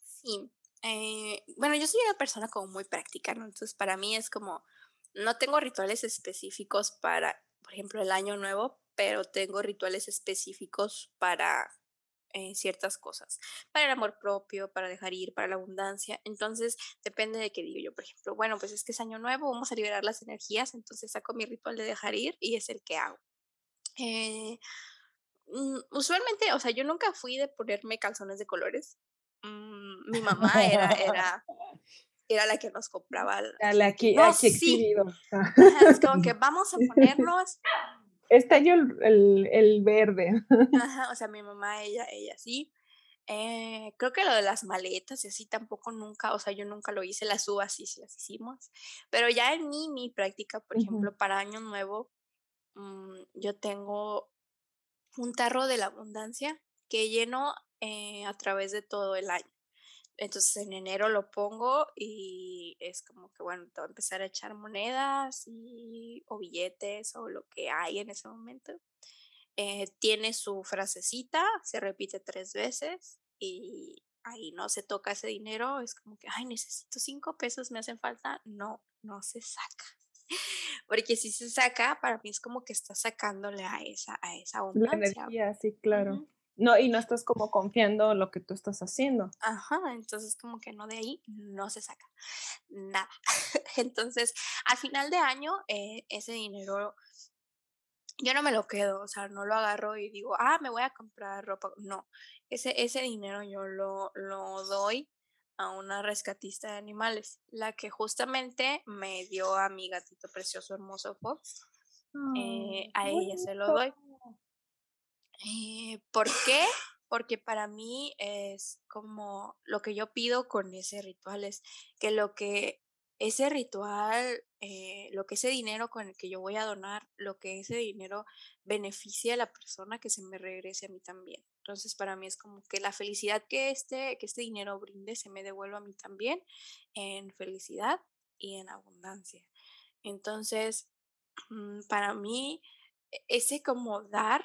Sí, eh, bueno, yo soy una persona como muy práctica, ¿no? Entonces para mí es como, no tengo rituales específicos para, por ejemplo, el año nuevo, pero tengo rituales específicos para eh, ciertas cosas, para el amor propio, para dejar ir, para la abundancia. Entonces, depende de qué digo yo, por ejemplo, bueno, pues es que es año nuevo, vamos a liberar las energías, entonces saco mi ritual de dejar ir y es el que hago. Eh, mm, usualmente, o sea, yo nunca fui de ponerme calzones de colores. Mm, mi mamá era, era, era la que nos compraba. La que, no, sí. Es como que <laughs> vamos a ponernos. Este año el, el, verde. <laughs> Ajá, o sea, mi mamá, ella, ella sí. Eh, creo que lo de las maletas y así tampoco nunca, o sea, yo nunca lo hice, las uvas sí, sí las hicimos. Pero ya en mí, mi práctica, por ejemplo, para Año Nuevo, mm, yo tengo un tarro de la abundancia que lleno eh, a través de todo el año. Entonces en enero lo pongo y es como que, bueno, te voy a empezar a echar monedas y, o billetes o lo que hay en ese momento. Eh, tiene su frasecita, se repite tres veces y ahí no se toca ese dinero. Es como que, ay, necesito cinco pesos, me hacen falta. No, no se saca. <laughs> Porque si se saca, para mí es como que está sacándole a esa, a esa abundancia. La energía, sí, claro. No, y no estás como confiando en lo que tú estás haciendo. Ajá, entonces como que no de ahí no se saca nada. <laughs> entonces, al final de año, eh, ese dinero yo no me lo quedo, o sea, no lo agarro y digo, ah, me voy a comprar ropa. No, ese, ese dinero yo lo, lo doy a una rescatista de animales, la que justamente me dio a mi gatito precioso hermoso Fox. Eh, a ella se lo doy. Eh, ¿Por qué? Porque para mí es como lo que yo pido con ese ritual es que lo que ese ritual, eh, lo que ese dinero con el que yo voy a donar, lo que ese dinero beneficie a la persona, que se me regrese a mí también. Entonces, para mí es como que la felicidad que este, que este dinero brinde se me devuelva a mí también en felicidad y en abundancia. Entonces, mm, para mí, e, ese como dar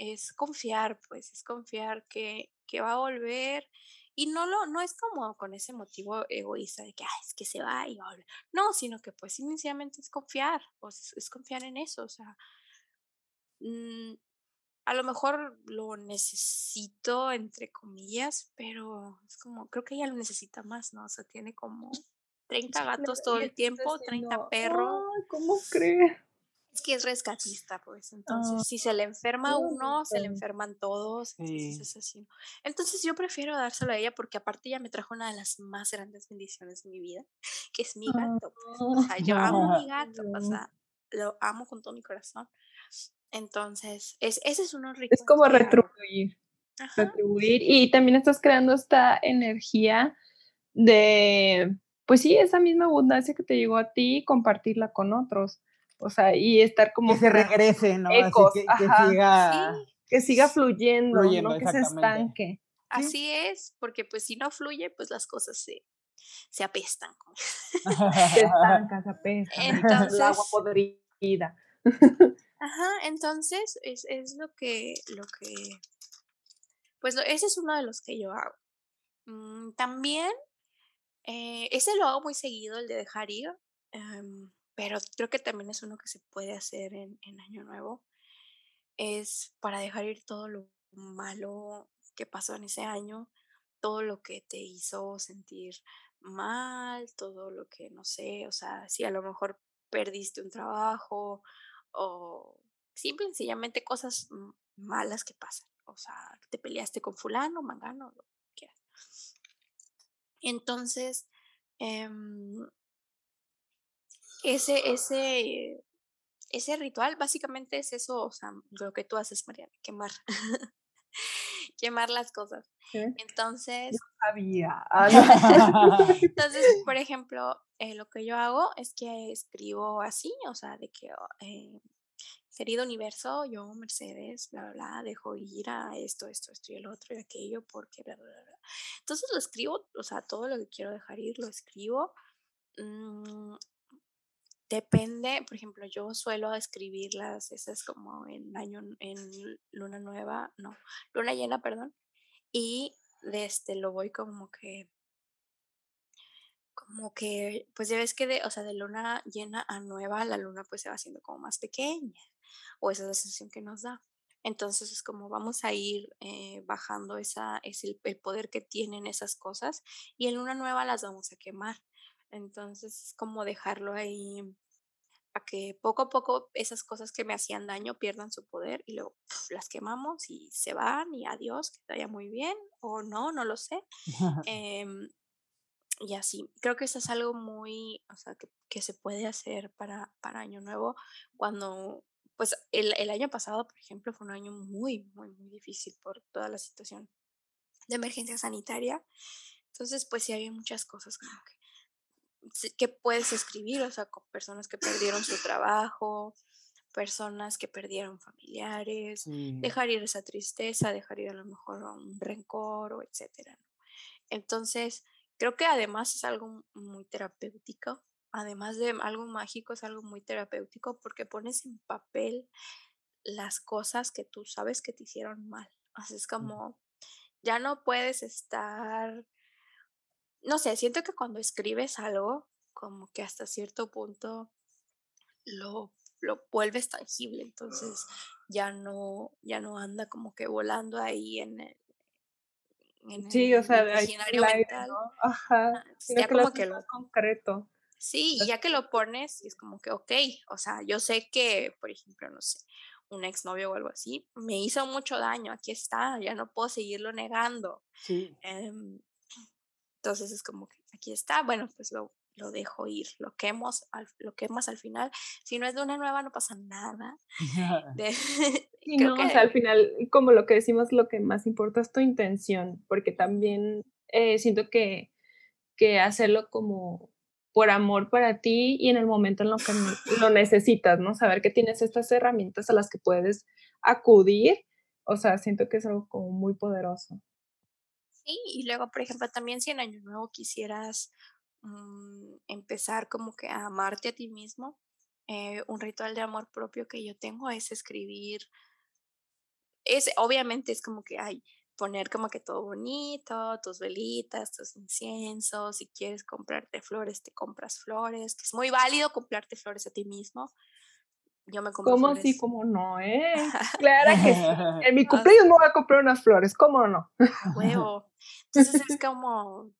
es confiar, pues, es confiar que, que va a volver. Y no, lo, no es como con ese motivo egoísta de que es que se va y va a volver. No, sino que pues inicialmente es confiar, pues es, confiar en eso. O sea, mm, a lo mejor lo necesito, entre comillas, pero es como, creo que ella lo necesita más, ¿no? O sea, tiene como 30 gatos todo el tiempo, 30 perros. ¿Cómo crees? Es que es rescatista, pues. Entonces, ah, si se le enferma uno, se le enferman todos. Entonces, así. Entonces, yo prefiero dárselo a ella porque, aparte, ella me trajo una de las más grandes bendiciones de mi vida, <laughs> que es mi gato. Pues. O sea, yo amo a mi <laughs> gato, o sea, lo amo con todo mi corazón. Entonces, es, ese es uno rico. Es como retribuir. Retribuir. Y también estás creando esta energía de, pues sí, esa misma abundancia que te llegó a ti, compartirla con otros. O sea, y estar como... Que se regrese, ¿no? Así que, siga... Que siga fluyendo, no que se estanque. Así es, porque pues si no fluye, pues las cosas se, se apestan. <laughs> se estancan, se apestan. Entonces, el agua podrida. Ajá, entonces es, es lo que, lo que, pues ese es uno de los que yo hago. Mm, también, eh, ese lo hago muy seguido, el de dejar ir. Em, pero creo que también es uno que se puede hacer en, Año Nuevo, es para dejar ir todo lo malo que pasó en ese año, todo lo que te hizo sentir mal, todo lo que, no sé, o sea, si a lo mejor perdiste un trabajo o simple sencillamente cosas malas que pasan, o sea, te peleaste con fulano, mangano, lo que quieras. Entonces, eh, ese, ese, ese ritual básicamente es eso, o sea, lo que tú haces, Mariana, quemar. <laughs> quemar las cosas. Entonces. sabía. <laughs> Entonces, por <laughs> ejemplo, eh, lo que yo hago es que escribo así, o sea, de que, oh, eh, querido universo, yo, Mercedes, bla, bla, bla, dejo ir a esto, esto, esto y el otro y aquello, porque, bla, bla, bla. Entonces lo escribo, o sea, todo lo que quiero dejar ir, lo escribo. Mm, Depende, por ejemplo, yo suelo escribirlas, esas como en año, en luna nueva, no, luna llena, perdón, y de este lo voy como que, como que, pues ya ves que de, o sea, de luna llena a nueva, la luna pues se va haciendo como más pequeña, o esa es la sensación que nos da. Entonces es como vamos a ir eh, bajando esa, es el, el, poder que tienen esas cosas y en luna nueva las vamos a quemar. Entonces es como dejarlo ahí a que poco a poco esas cosas que me hacían daño pierdan su poder y luego las quemamos y se van y adiós, que te vaya muy bien o no, no lo sé. <laughs> Em, y así, creo que eso es algo muy, o sea, que, que se puede hacer para, para Año Nuevo cuando, pues el, el año pasado, por ejemplo, fue un año muy, muy, muy difícil por toda la situación de emergencia sanitaria. Entonces, pues sí había muchas cosas como que que puedes escribir, o sea, con personas que perdieron su trabajo, personas que perdieron familiares, dejar ir esa tristeza, dejar ir a lo mejor un rencor o etcétera. Entonces, creo que además es algo muy terapéutico, además de algo mágico, es algo muy terapéutico porque pones en papel las cosas que tú sabes que te hicieron mal. Así es como, ya no puedes estar, no sé, siento que cuando escribes algo, como que hasta cierto punto lo, lo vuelves tangible, entonces ya no, ya no anda como que volando ahí en el, sí, o sea, imaginario mental. Ajá, ya como que lo concreto. Sí, ya que lo pones, es como que, ok, o sea, yo sé que, por ejemplo, no sé, un exnovio o algo así, me hizo mucho daño, aquí está, ya no puedo seguirlo negando. Sí. Em, entonces es como que aquí está, bueno, pues lo, lo dejo ir, lo quemos, al, lo quemas al final. Si no es de una nueva, no pasa nada. <laughs> <laughs> y no, o sea, al final, como lo que decimos, lo que más importa es tu intención, porque también eh, siento que, que hacerlo como por amor para ti y en el momento en lo que lo <laughs> necesitas, ¿no? Saber que tienes estas herramientas a las que puedes acudir, o sea, siento que es algo como muy poderoso. Y luego, por ejemplo, también si en Año Nuevo quisieras mm, empezar como que a amarte a ti mismo, eh, un ritual de amor propio que yo tengo es escribir, es, obviamente es como que, hay poner como que todo bonito, tus velitas, tus inciensos, si quieres comprarte flores, te compras flores, que es muy válido comprarte flores a ti mismo. Yo me compro ¿Cómo sí, cómo no, eh? <laughs> Claro que sí. <laughs> En mi cumpleaños me voy a comprar unas flores, ¿cómo no? Huevo. <laughs> Entonces es como,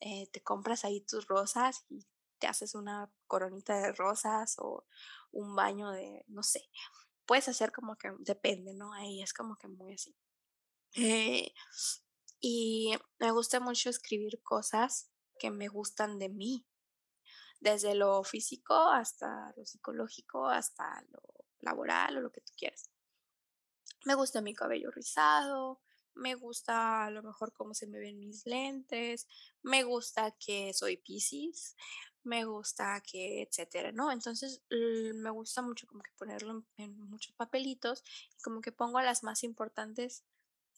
eh, te compras ahí tus rosas y te haces una coronita de rosas o un baño de, no sé, puedes hacer como que, depende, ¿no? Ahí es como que muy así. Eh, y me gusta mucho escribir cosas que me gustan de mí, desde lo físico hasta lo psicológico, hasta lo laboral o lo que tú quieras. Me gusta mi cabello rizado, me gusta a lo mejor cómo se me ven mis lentes, me gusta que soy Pisces, me gusta que, etcétera, ¿no? Entonces me gusta mucho como que ponerlo en muchos papelitos y como que pongo las más importantes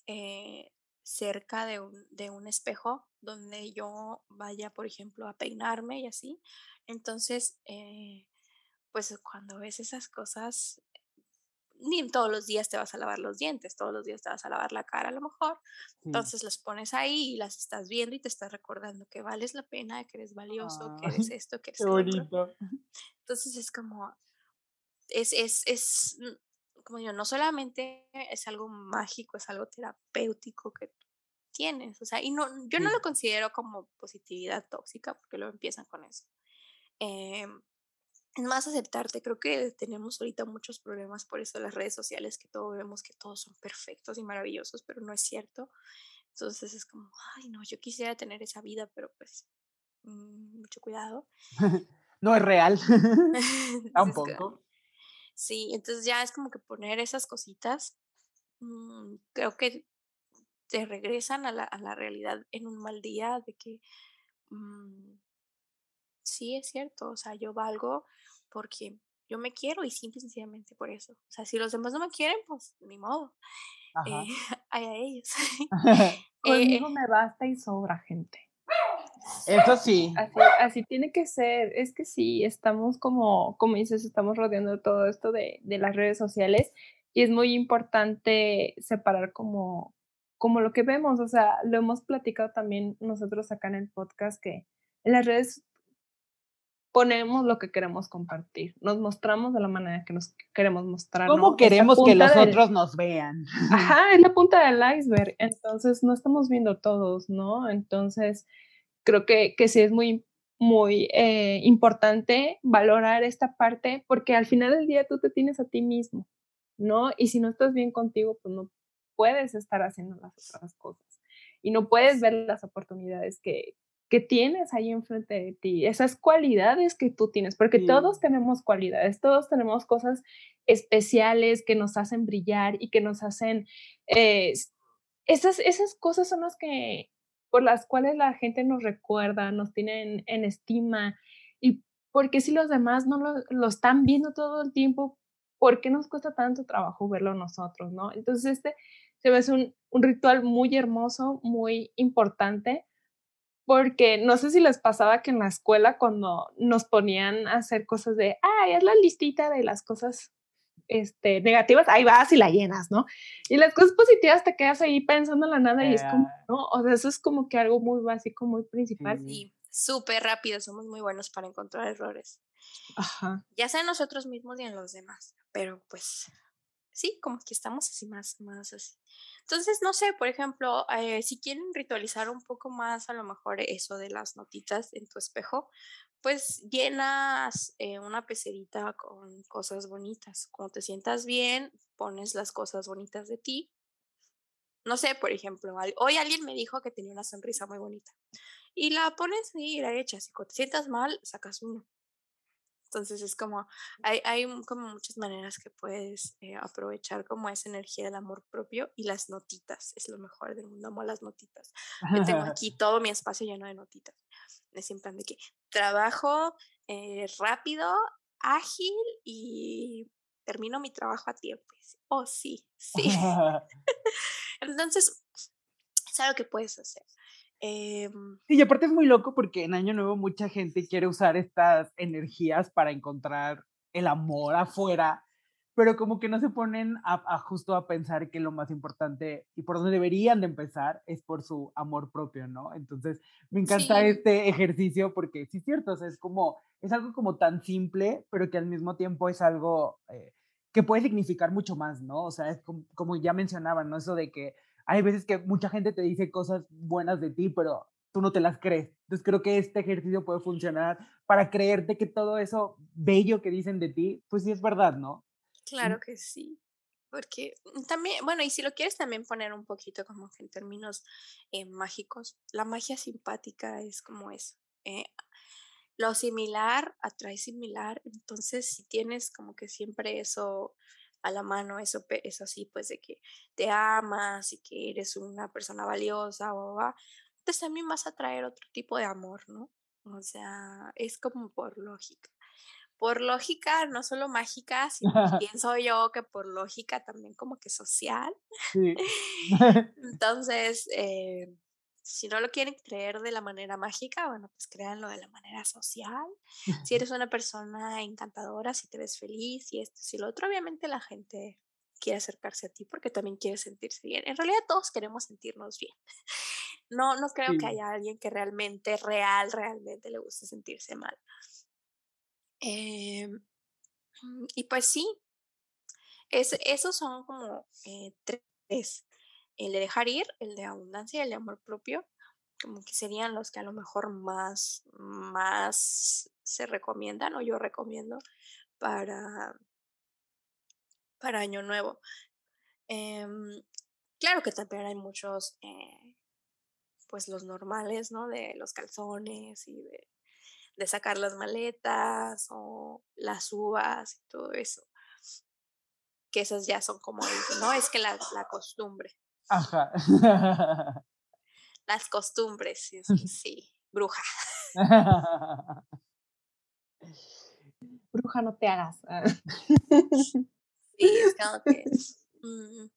eh, cerca de un, de un espejo donde yo vaya, por ejemplo, a peinarme y así. Entonces, eh, pues cuando ves esas cosas, ni todos los días te vas a lavar los dientes, todos los días te vas a lavar la cara a lo mejor. Entonces las pones ahí y las estás viendo y te estás recordando que vales la pena, que eres valioso, que eres esto, que eres bonito. Entonces es como, es, es, es, como digo, no solamente es algo mágico, es algo terapéutico que tienes, o sea, y no, yo no lo considero como positividad tóxica porque luego empiezan con eso. Eh, es más aceptarte, creo que tenemos ahorita muchos problemas por eso las redes sociales, que todos vemos que todos son perfectos y maravillosos, pero no es cierto. Entonces es como, ay, no, yo quisiera tener esa vida, pero pues mm, mucho cuidado. <laughs> no es real. <laughs> Tampoco. Sí, entonces ya es como que poner esas cositas, mm, creo que te regresan a la, a la, realidad en un mal día de que mm, sí es cierto, o sea, yo valgo porque yo me quiero y simple y sencillamente por eso. O sea, si los demás no me quieren, pues ni modo. Eh, <laughs> hay a ellos. <laughs> <laughs> Conmigo eh, me basta y sobra, gente. Eso sí. Así, tiene que ser. Es que sí, estamos como, como dices, estamos rodeando todo esto de, de las redes sociales y es muy importante separar como, como lo que vemos. O sea, lo hemos platicado también nosotros acá en el podcast que en las redes ponemos lo que queremos compartir, nos mostramos de la manera que nos queremos mostrar. ¿Cómo queremos que los otros nos vean? Ajá, es la punta del iceberg, entonces no estamos viendo todos, ¿no? Entonces, creo que, que sí es muy, muy eh, importante valorar esta parte porque al final del día tú te tienes a ti mismo, ¿no? Y si no estás bien contigo, pues no puedes estar haciendo las otras cosas y no puedes ver las oportunidades que, que tienes ahí enfrente de ti, esas cualidades que tú tienes, porque todos tenemos cualidades, todos tenemos cosas especiales que nos hacen brillar y que nos hacen, eh, esas, esas cosas son las que por las cuales la gente nos recuerda, nos tiene en, estima y porque si los demás no lo, están viendo todo el tiempo, ¿por qué nos cuesta tanto trabajo verlo nosotros, no? Entonces, este se ve un, un ritual muy hermoso, muy importante, porque no sé si les pasaba que en la escuela cuando nos ponían a hacer cosas de, ay, es la listita de las cosas este, negativas, ahí vas y la llenas, ¿no? Y las cosas positivas te quedas ahí pensando en la nada y es como, ¿no? O sea, eso es como que algo muy básico, muy principal. Sí, súper rápido, somos muy buenos para encontrar errores. Ajá. Ya sea en nosotros mismos y en los demás, pero pues sí, como que estamos así más, más así. Entonces, no sé, por ejemplo, eh, si quieren ritualizar un poco más a lo mejor eso de las notitas en tu espejo, pues llenas eh, una pecerita con cosas bonitas. Cuando te sientas bien, pones las cosas bonitas de ti. No sé, por ejemplo, hoy alguien me dijo que tenía una sonrisa muy bonita. Y la pones y la echas. Y cuando te sientas mal, sacas uno. Entonces es como, hay, hay como muchas maneras que puedes eh, aprovechar como esa energía del amor propio y las notitas, es lo mejor del mundo, amo las notitas. Yo tengo <laughs> aquí todo mi espacio lleno de notitas. Es en plan de que trabajo eh, rápido, ágil y termino mi trabajo a tiempo. Oh, sí, sí. <laughs> <laughs> Entonces, es algo que puedes hacer. Eh, sí, y aparte es muy loco porque en Año Nuevo mucha gente quiere usar estas energías para encontrar el amor afuera, pero como que no se ponen a, justo a pensar que lo más importante y por donde deberían de empezar es por su amor propio, ¿no? Entonces, me encanta este ejercicio porque sí es cierto, o sea, es como, es algo como tan simple, pero que al mismo tiempo es algo eh, que puede significar mucho más, ¿no? O sea, es como, como ya mencionaban, ¿no? Eso de que hay veces que mucha gente te dice cosas buenas de ti, pero tú no te las crees. Entonces creo que este ejercicio puede funcionar para creerte que todo eso bello que dicen de ti, pues sí es verdad, ¿no? Claro que sí. Porque también, bueno, y si lo quieres también poner un poquito como en términos eh, mágicos, la magia simpática es como eso. Eh, lo similar atrae similar, entonces si tienes como que siempre eso a la mano, eso es así, pues de que te amas y que eres una persona valiosa, o pues también vas a traer otro tipo de amor, ¿no? O sea, es como por lógica. Por lógica, no solo mágica, sino <laughs> pienso yo que por lógica también como que social. <laughs> <laughs> Entonces, eh, si no lo quieren creer de la manera mágica, bueno, pues créanlo de la manera social. Si eres una persona encantadora, si te ves feliz y esto, si lo otro, obviamente la gente quiere acercarse a ti porque también quiere sentirse bien. En realidad todos queremos sentirnos bien. No, no creo que haya alguien que realmente, real, realmente le guste sentirse mal. Em, y pues sí, es, esos son como eh, tres el de dejar ir, el de abundancia y el de amor propio, como que serían los que a lo mejor más, más se recomiendan o yo recomiendo para, para Año Nuevo. Em, claro que también hay muchos, eh, pues los normales, ¿no? De los calzones y de, de sacar las maletas o las uvas y todo eso. Que esas ya son como, ¿no? Es que la, la costumbre. Ajá. Las costumbres, sí, <laughs> bruja. bruja, no te hagas. <laughs> sí, es como que. <laughs> Mm,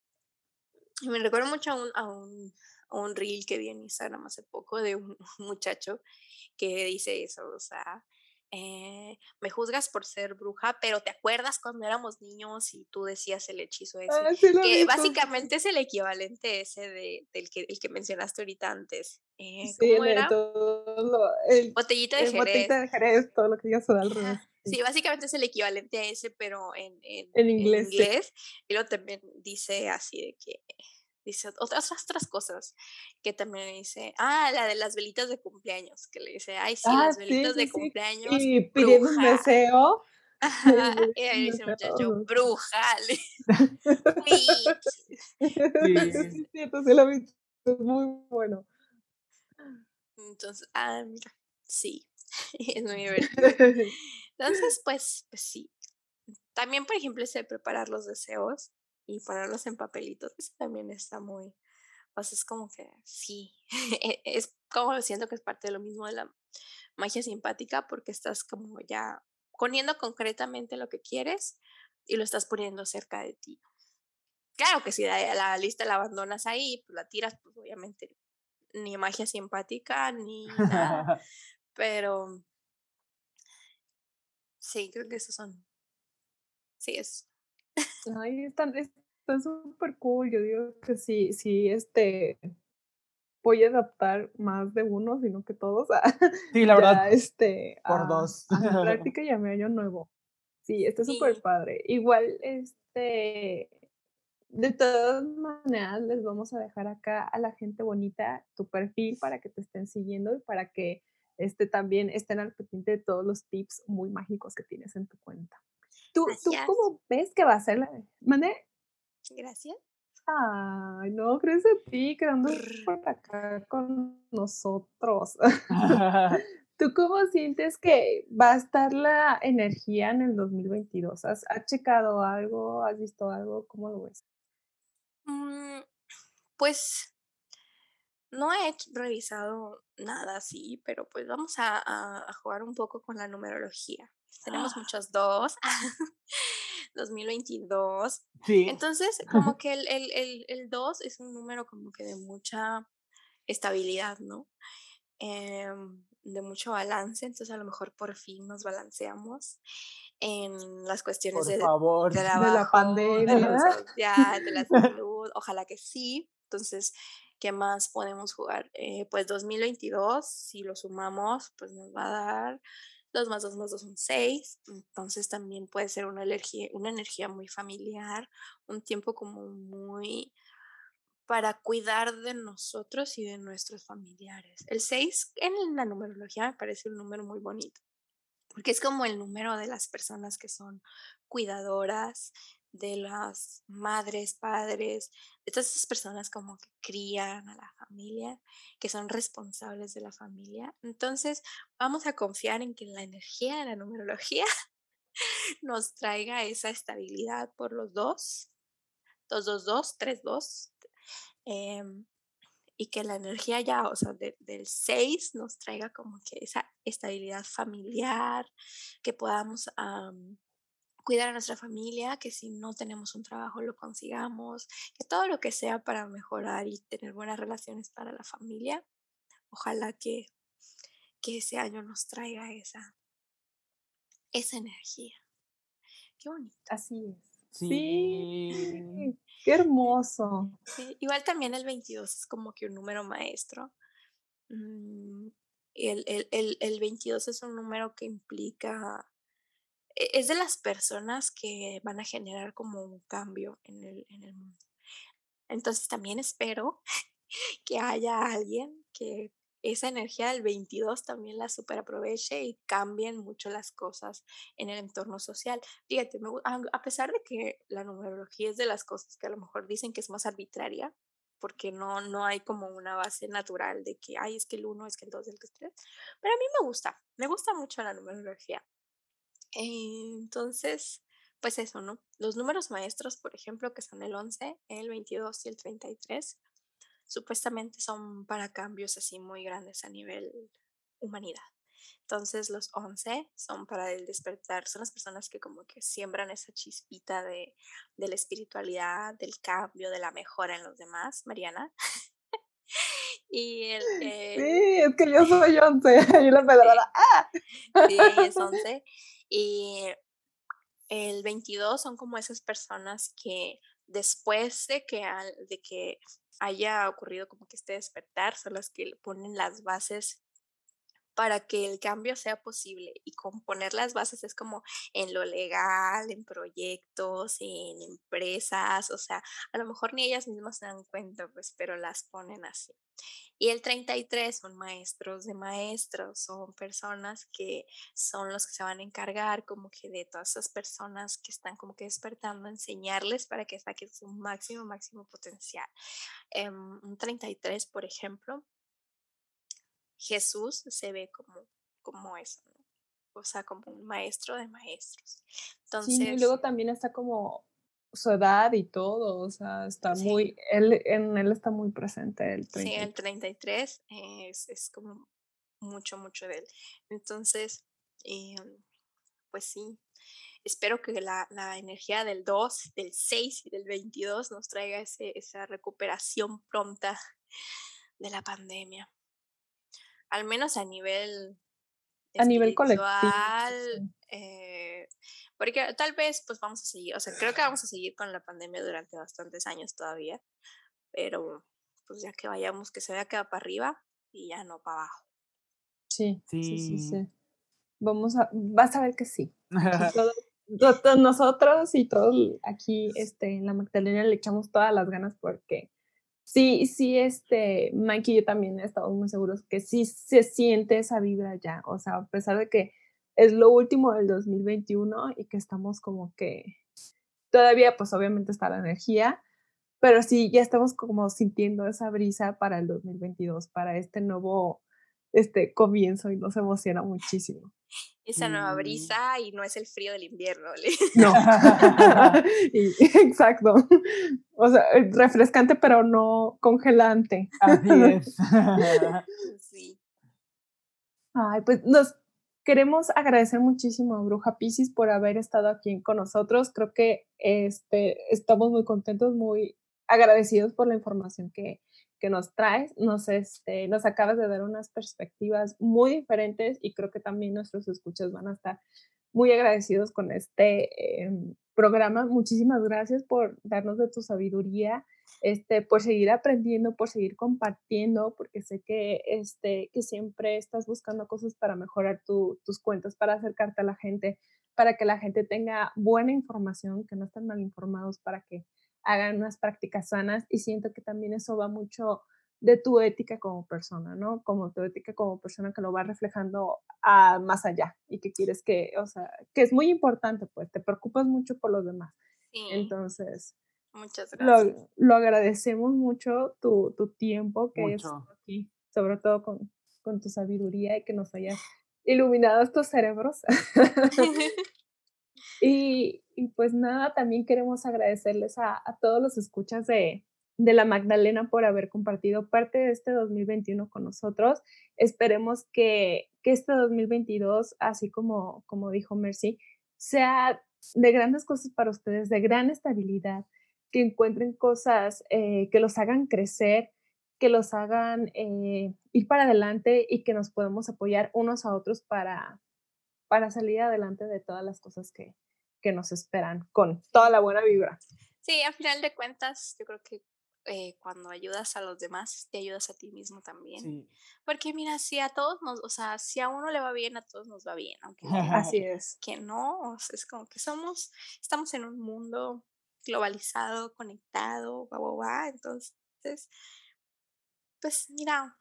me recuerdo mucho a un, a un, un reel que vi en Instagram hace poco de un <laughs> muchacho que dice eso, o sea, eh, me juzgas por ser bruja, pero te acuerdas cuando éramos niños y tú decías el hechizo ese, ah, que básicamente es el equivalente ese de, del que, el que mencionaste ahorita antes. Eh, ¿Cómo era? el, botellita de Jerez. Botellita de Jerez, todo lo que digas al revés. Sí, básicamente es el equivalente a ese, pero en, en, en inglés. En inglés. Y luego también dice así de que dice otras, otras cosas que también dice, ah, la de las velitas de cumpleaños, que le dice, ay, sí, ah, las velitas de cumpleaños. Y pidiendo un deseo. <laughs> y ahí dice muchacho, bruja. <laughs> sí, sí, sí, lo visto, es muy bueno. Entonces, ah, mira, sí, <laughs> es muy divertido. Entonces, pues, pues sí. También, por ejemplo, ese de preparar los deseos y ponerlos en papelitos, eso también está muy, pues es como que sí, <laughs> e, es como siento que es parte de lo mismo de la magia simpática porque estás como ya poniendo concretamente lo que quieres y lo estás poniendo cerca de ti. Claro que si la, la lista la abandonas ahí, pues la tiras, pues obviamente ni magia simpática ni nada. <laughs> Pero sí, creo que esos son. Sí, es. Ay, están súper cool. Yo digo que sí, sí, este voy a adaptar más de uno, sino que todos. <laughs> sí, la verdad. este, por dos. A <laughs> práctica y a mi año nuevo. Sí, está súper padre. Igual, este, de todas maneras, les vamos a dejar acá a la gente bonita tu perfil para que te estén siguiendo y para que este, también estén al pendiente de todos los tips muy mágicos que tienes en tu cuenta. ¿Tú, ¿tú cómo ves que va a ser la... ¿Mande? Gracias. Ay, no, crees a ti quedando por acá con nosotros. <laughs> <laughs> ¿Tú cómo sientes que va a estar la energía en el 2022? ¿Has, checado algo? ¿Has visto algo? ¿Cómo lo ves? Mm, pues no he revisado nada así, pero pues vamos a, jugar un poco con la numerología. Tenemos ¡Ah! muchos dos. <laughs> 2022. Sí. Entonces, como <laughs> que el, el, el, 2 es un número como que de mucha estabilidad, ¿no? Em, de mucho balance, entonces a lo mejor por fin nos balanceamos en las cuestiones de, favor. <laughs> de, la pandemia, de la, de la salud, ojalá que sí. Entonces, ¿qué más podemos jugar? Eh, pues 2022, si lo sumamos, pues nos va a dar 2 más 2 más 2 son 6, entonces también puede ser una energía, una energía muy familiar, un tiempo como muy para cuidar de nosotros y de nuestros familiares. El 6 en la numerología me parece un número muy bonito, porque es como el número de las personas que son cuidadoras, de las madres, padres, de todas esas personas como que crían a la familia, que son responsables de la familia. Entonces, vamos a confiar en que la energía de la numerología <laughs> nos traiga esa estabilidad por los dos, dos, dos, dos, tres, dos, em, y que la energía ya, o sea, del 6 nos traiga como que esa estabilidad familiar, que podamos cuidar a nuestra familia, que si no tenemos un trabajo lo consigamos, que todo lo que sea para mejorar y tener buenas relaciones para la familia, ojalá que, que ese año nos traiga esa, esa energía. Qué bonito. Así es. Sí. <laughs> Qué hermoso. Igual también el 22 es como que un número maestro. Mm, el, el, el, el 22 es un número que implica es de las personas que van a generar como un cambio en el, en el mundo. Entonces también espero <laughs> que haya alguien que esa energía del 22 también la super aproveche y cambien mucho las cosas en el entorno social. Fíjate, a pesar de que la numerología es de las cosas que a lo mejor dicen que es más arbitraria, porque no, no hay como una base natural de que, ay, es que el 1, es que el 2, es que el 3, pero a mí me gusta, me gusta mucho la numerología. Entonces, pues eso, ¿no? Los números maestros, por ejemplo, que son el 11, el 22 y el 33, supuestamente son para cambios así muy grandes a nivel humanidad. Entonces los 11 son para el despertar, son las personas que como que siembran esa chispita de, de la espiritualidad, del cambio, de la mejora en los demás, Mariana. <laughs> y <laughs> el, Sí, es que yo soy 11, <laughs> y la pedrada. ¡Ah! Sí, es 11. Y el 22 son como esas personas que después de que, de que haya ocurrido como que este despertar, son las que ponen las bases para que el cambio sea posible. Y con poner las bases es como en lo legal, en proyectos, en empresas, o sea, a lo mejor ni ellas mismas se dan cuenta, pues, pero las ponen así. Y el 33 son maestros de maestros, son personas que son los que se van a encargar como que de todas esas personas que están como que despertando, enseñarles para que saquen su máximo, máximo potencial. Em, un 33, por ejemplo, Jesús se ve como, como eso, O sea, como un maestro de maestros. Entonces, sí, y luego también está como su edad y todo, o sea, está muy, él, en él está muy presente el 33. Sí, el 33 es, es como mucho, mucho de él. Entonces, eh, pues sí, espero que la, la, energía del 2, del 6 y del 22 nos traiga ese, esa recuperación pronta de la pandemia. Al menos a nivel a nivel colectivo. Eh, porque tal vez pues vamos a seguir, o sea, creo que vamos a seguir con la pandemia durante bastantes años todavía, pero pues ya que vayamos, que se vea que va para arriba y ya no para abajo. Sí, sí, sí, sí. Vamos a, vas a ver que sí. <laughs> todos, nosotros y todos aquí este, en la Magdalena le echamos todas las ganas porque sí, sí, este, Mike y yo también estamos muy seguros que sí se siente esa vibra ya, o sea, a pesar de que es lo último del 2021 y que estamos como que todavía, pues obviamente está la energía, pero sí, ya estamos como sintiendo esa brisa para el 2022, para este nuevo este comienzo y nos emociona muchísimo. Esa nueva brisa y no es el frío del invierno. <laughs> No. <laughs> <laughs> exacto. O sea, refrescante pero no congelante. Así es. sí. Ay, pues nos queremos agradecer muchísimo a Bruja Piscis por haber estado aquí con nosotros. Creo que este, estamos muy contentos, muy agradecidos por la información que, que nos traes. Nos, este, nos acabas de dar unas perspectivas muy diferentes y creo que también nuestros escuchas van a estar muy agradecidos con este em, programa. Muchísimas gracias por darnos de tu sabiduría, este, por seguir aprendiendo, por seguir compartiendo, porque sé que, este, que siempre estás buscando cosas para mejorar tus cuentas, para acercarte a la gente, para que la gente tenga buena información, que no estén mal informados, para que hagan unas prácticas sanas y siento que también eso va mucho de tu ética como persona, ¿no? Como tu ética como persona que lo va reflejando a más allá y que quieres que, o sea, que es muy importante, pues te preocupas mucho por los demás. Sí. Entonces, muchas gracias. Lo, lo agradecemos mucho tu, tu tiempo que es aquí, sobre todo con, con tu sabiduría y que nos hayas iluminado estos cerebros. <laughs> <laughs> y, y pues nada, también queremos agradecerles a, todos los escuchas de, de la Magdalena por haber compartido parte de este 2021 con nosotros. Esperemos que, que este 2022, así como, como dijo Mercy, sea de grandes cosas para ustedes, de gran estabilidad, que encuentren cosas eh, que los hagan crecer, que los hagan eh, ir para adelante y que nos podamos apoyar unos a otros para, para salir adelante de todas las cosas que, que nos esperan con toda la buena vibra. Sí, al final de cuentas, yo creo que eh, cuando ayudas a los demás, te ayudas a ti mismo también. Porque mira, si a todos nos, o sea, si a uno le va bien, a todos nos va bien, aunque <laughs> así es. Que no, es como que somos, estamos en un mundo globalizado, conectado, guau, guau, guau, entonces, pues mira,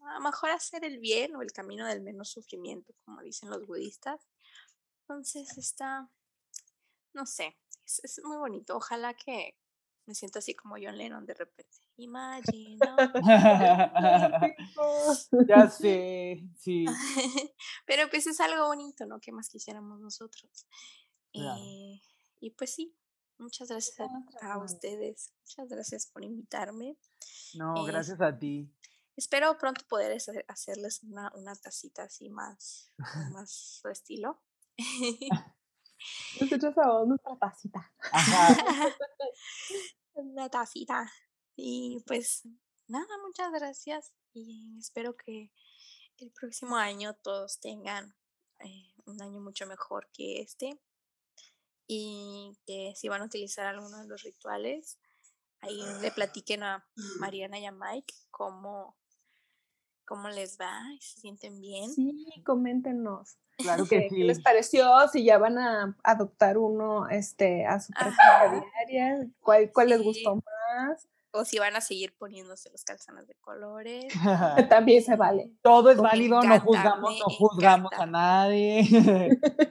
a lo mejor hacer el bien o el camino del menos sufrimiento, como dicen los budistas. Entonces está, no sé, es, muy bonito. Ojalá que me sienta así como John Lennon de repente. Imagino. <laughs> ya <laughs> sé, sí. <laughs> Pero pues es algo bonito, ¿no? ¿Qué más quisiéramos nosotros? Eh, y pues sí, muchas gracias a, ustedes. Muchas gracias por invitarme. No, eh, gracias a ti. Espero pronto poder hacerles una, una tacita así más, más su estilo. Nosotros somos nuestra tacita. <laughs> Una tacita. Y pues nada, muchas gracias y espero que el próximo año todos tengan eh, un año mucho mejor que este y que si van a utilizar alguno de los rituales, ahí le platiquen a Mariana y a Mike cómo, cómo les va, y se sienten bien. Sí, coméntenos. Claro que ¿Qué, les pareció? Si ya van a adoptar uno este, a su práctica diaria, ¿cuál, cuál les gustó más? O si van a seguir poniéndose los calzones de colores. <laughs> También se vale. Todo es válido, no juzgamos, no juzgamos a nadie.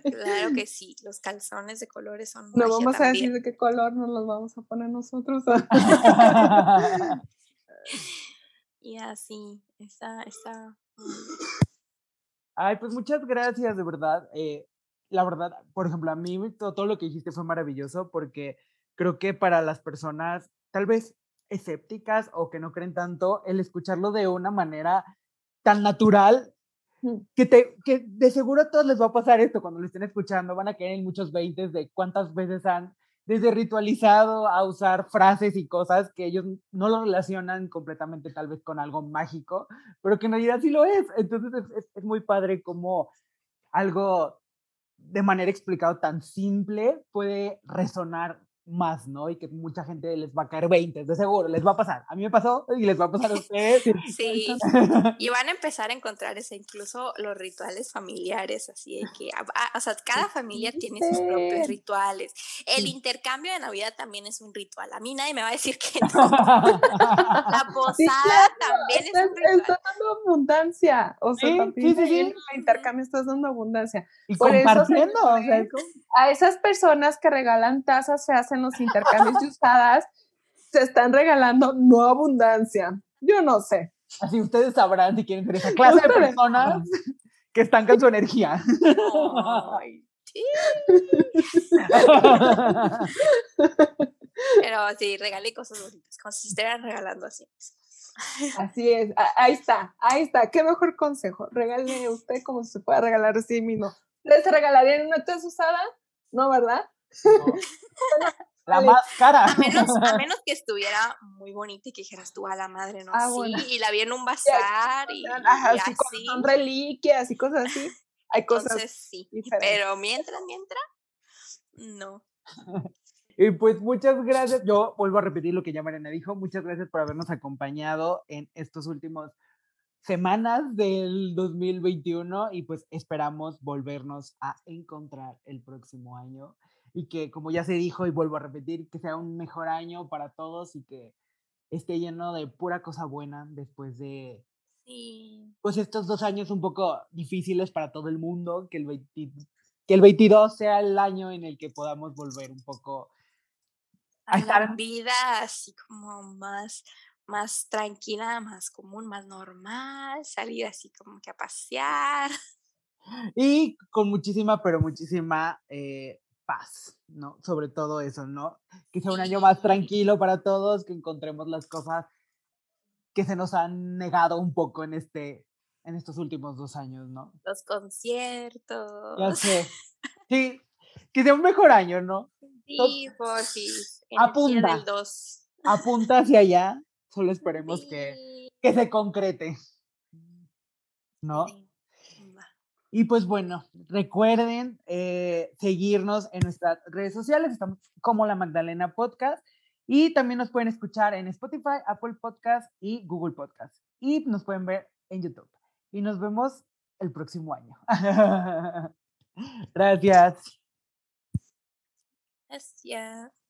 Claro que <laughs> sí, los calzones de colores son. No vamos a decir de qué color nos los vamos a poner nosotros. <laughs> y así, está, está Ay, pues muchas gracias, de verdad. Eh, la verdad, por ejemplo, a mí todo, lo que dijiste fue maravilloso porque creo que para las personas tal vez escépticas o que no creen tanto, el escucharlo de una manera tan natural que, te, que de seguro a todos les va a pasar esto cuando lo estén escuchando, van a caer en muchos veintes de cuántas veces han desde ritualizado a usar frases y cosas que ellos no lo relacionan completamente tal vez con algo mágico, pero que en realidad sí lo es. Entonces es, es muy padre como algo de manera explicado tan simple puede resonar más, ¿no? Y que mucha gente les va a caer 20, de seguro, les va a pasar. A mí me pasó y les va a pasar a ustedes. <laughs> <laughs> Sí, y van a empezar a encontrar ese, incluso los rituales familiares, así de que, ah, ah, o sea, cada familia tiene sus propios rituales. El intercambio de Navidad también es un ritual. A mí nadie me va a decir que <laughs> no. La posada también es un ritual. Está dando abundancia, o sea, Sí, también sí, sí, sí. en el intercambio estás dando abundancia. Y Por eso, compartiendo, o sea, a esas personas que regalan tazas feas en los intercambios de usadas, se están regalando no abundancia. Yo no sé. así ustedes sabrán si quieren ser esa clase de personas que estancan su energía. Ay, sí. <laughs> Pero sí, regale cosas bonitas, como si estuvieran regalando así. Así es. Ahí está, ahí está. Qué mejor consejo. Regale usted como se pueda regalar a sí mismo. ¿Les regalarían una taza usada? No, ¿verdad? <laughs> La Vale. más cara. A menos, a <laughs> menos que estuviera muy bonita y que dijeras tú a la madre, ¿no? Ah, sí, bueno. y la vi en un bazar y, Ajá, y así son reliquias y cosas así. Hay cosas. Entonces sí. diferentes. Pero mientras, mientras, no. <laughs> Y pues muchas gracias. Yo vuelvo a repetir lo que ya Mariana dijo. Muchas gracias por habernos acompañado en estos últimos semanas del 2021 y pues esperamos volvernos a encontrar el próximo año y que como ya se dijo y vuelvo a repetir, que sea un mejor año para todos y que esté lleno de pura cosa buena después de Sí. pues estos dos años un poco difíciles para todo el mundo, que el, 20 que el 22 sea el año en el que podamos volver un poco A la vida así como más, más tranquila, más común, más normal, salir así como que a pasear. y con muchísima, pero muchísima eh, paz, ¿no? Sobre todo eso, ¿no? Que sea un año más Sí. tranquilo para todos, que encontremos las cosas que se nos han negado un poco en este en estos últimos dos años, ¿no? Los conciertos. Ya sé. <laughs> Sí, que sea un mejor año, ¿no? Sí, porfis. Apunta. Energía del 2. Apunta hacia allá, solo <laughs> esperemos que, que se concrete, ¿no? Y pues bueno, recuerden eh, seguirnos en nuestras redes sociales, estamos como la Magdalena Podcast y también nos pueden escuchar en Spotify, Apple Podcast y Google Podcast y nos pueden ver en YouTube. Y nos vemos el próximo año. <laughs> Gracias. Gracias.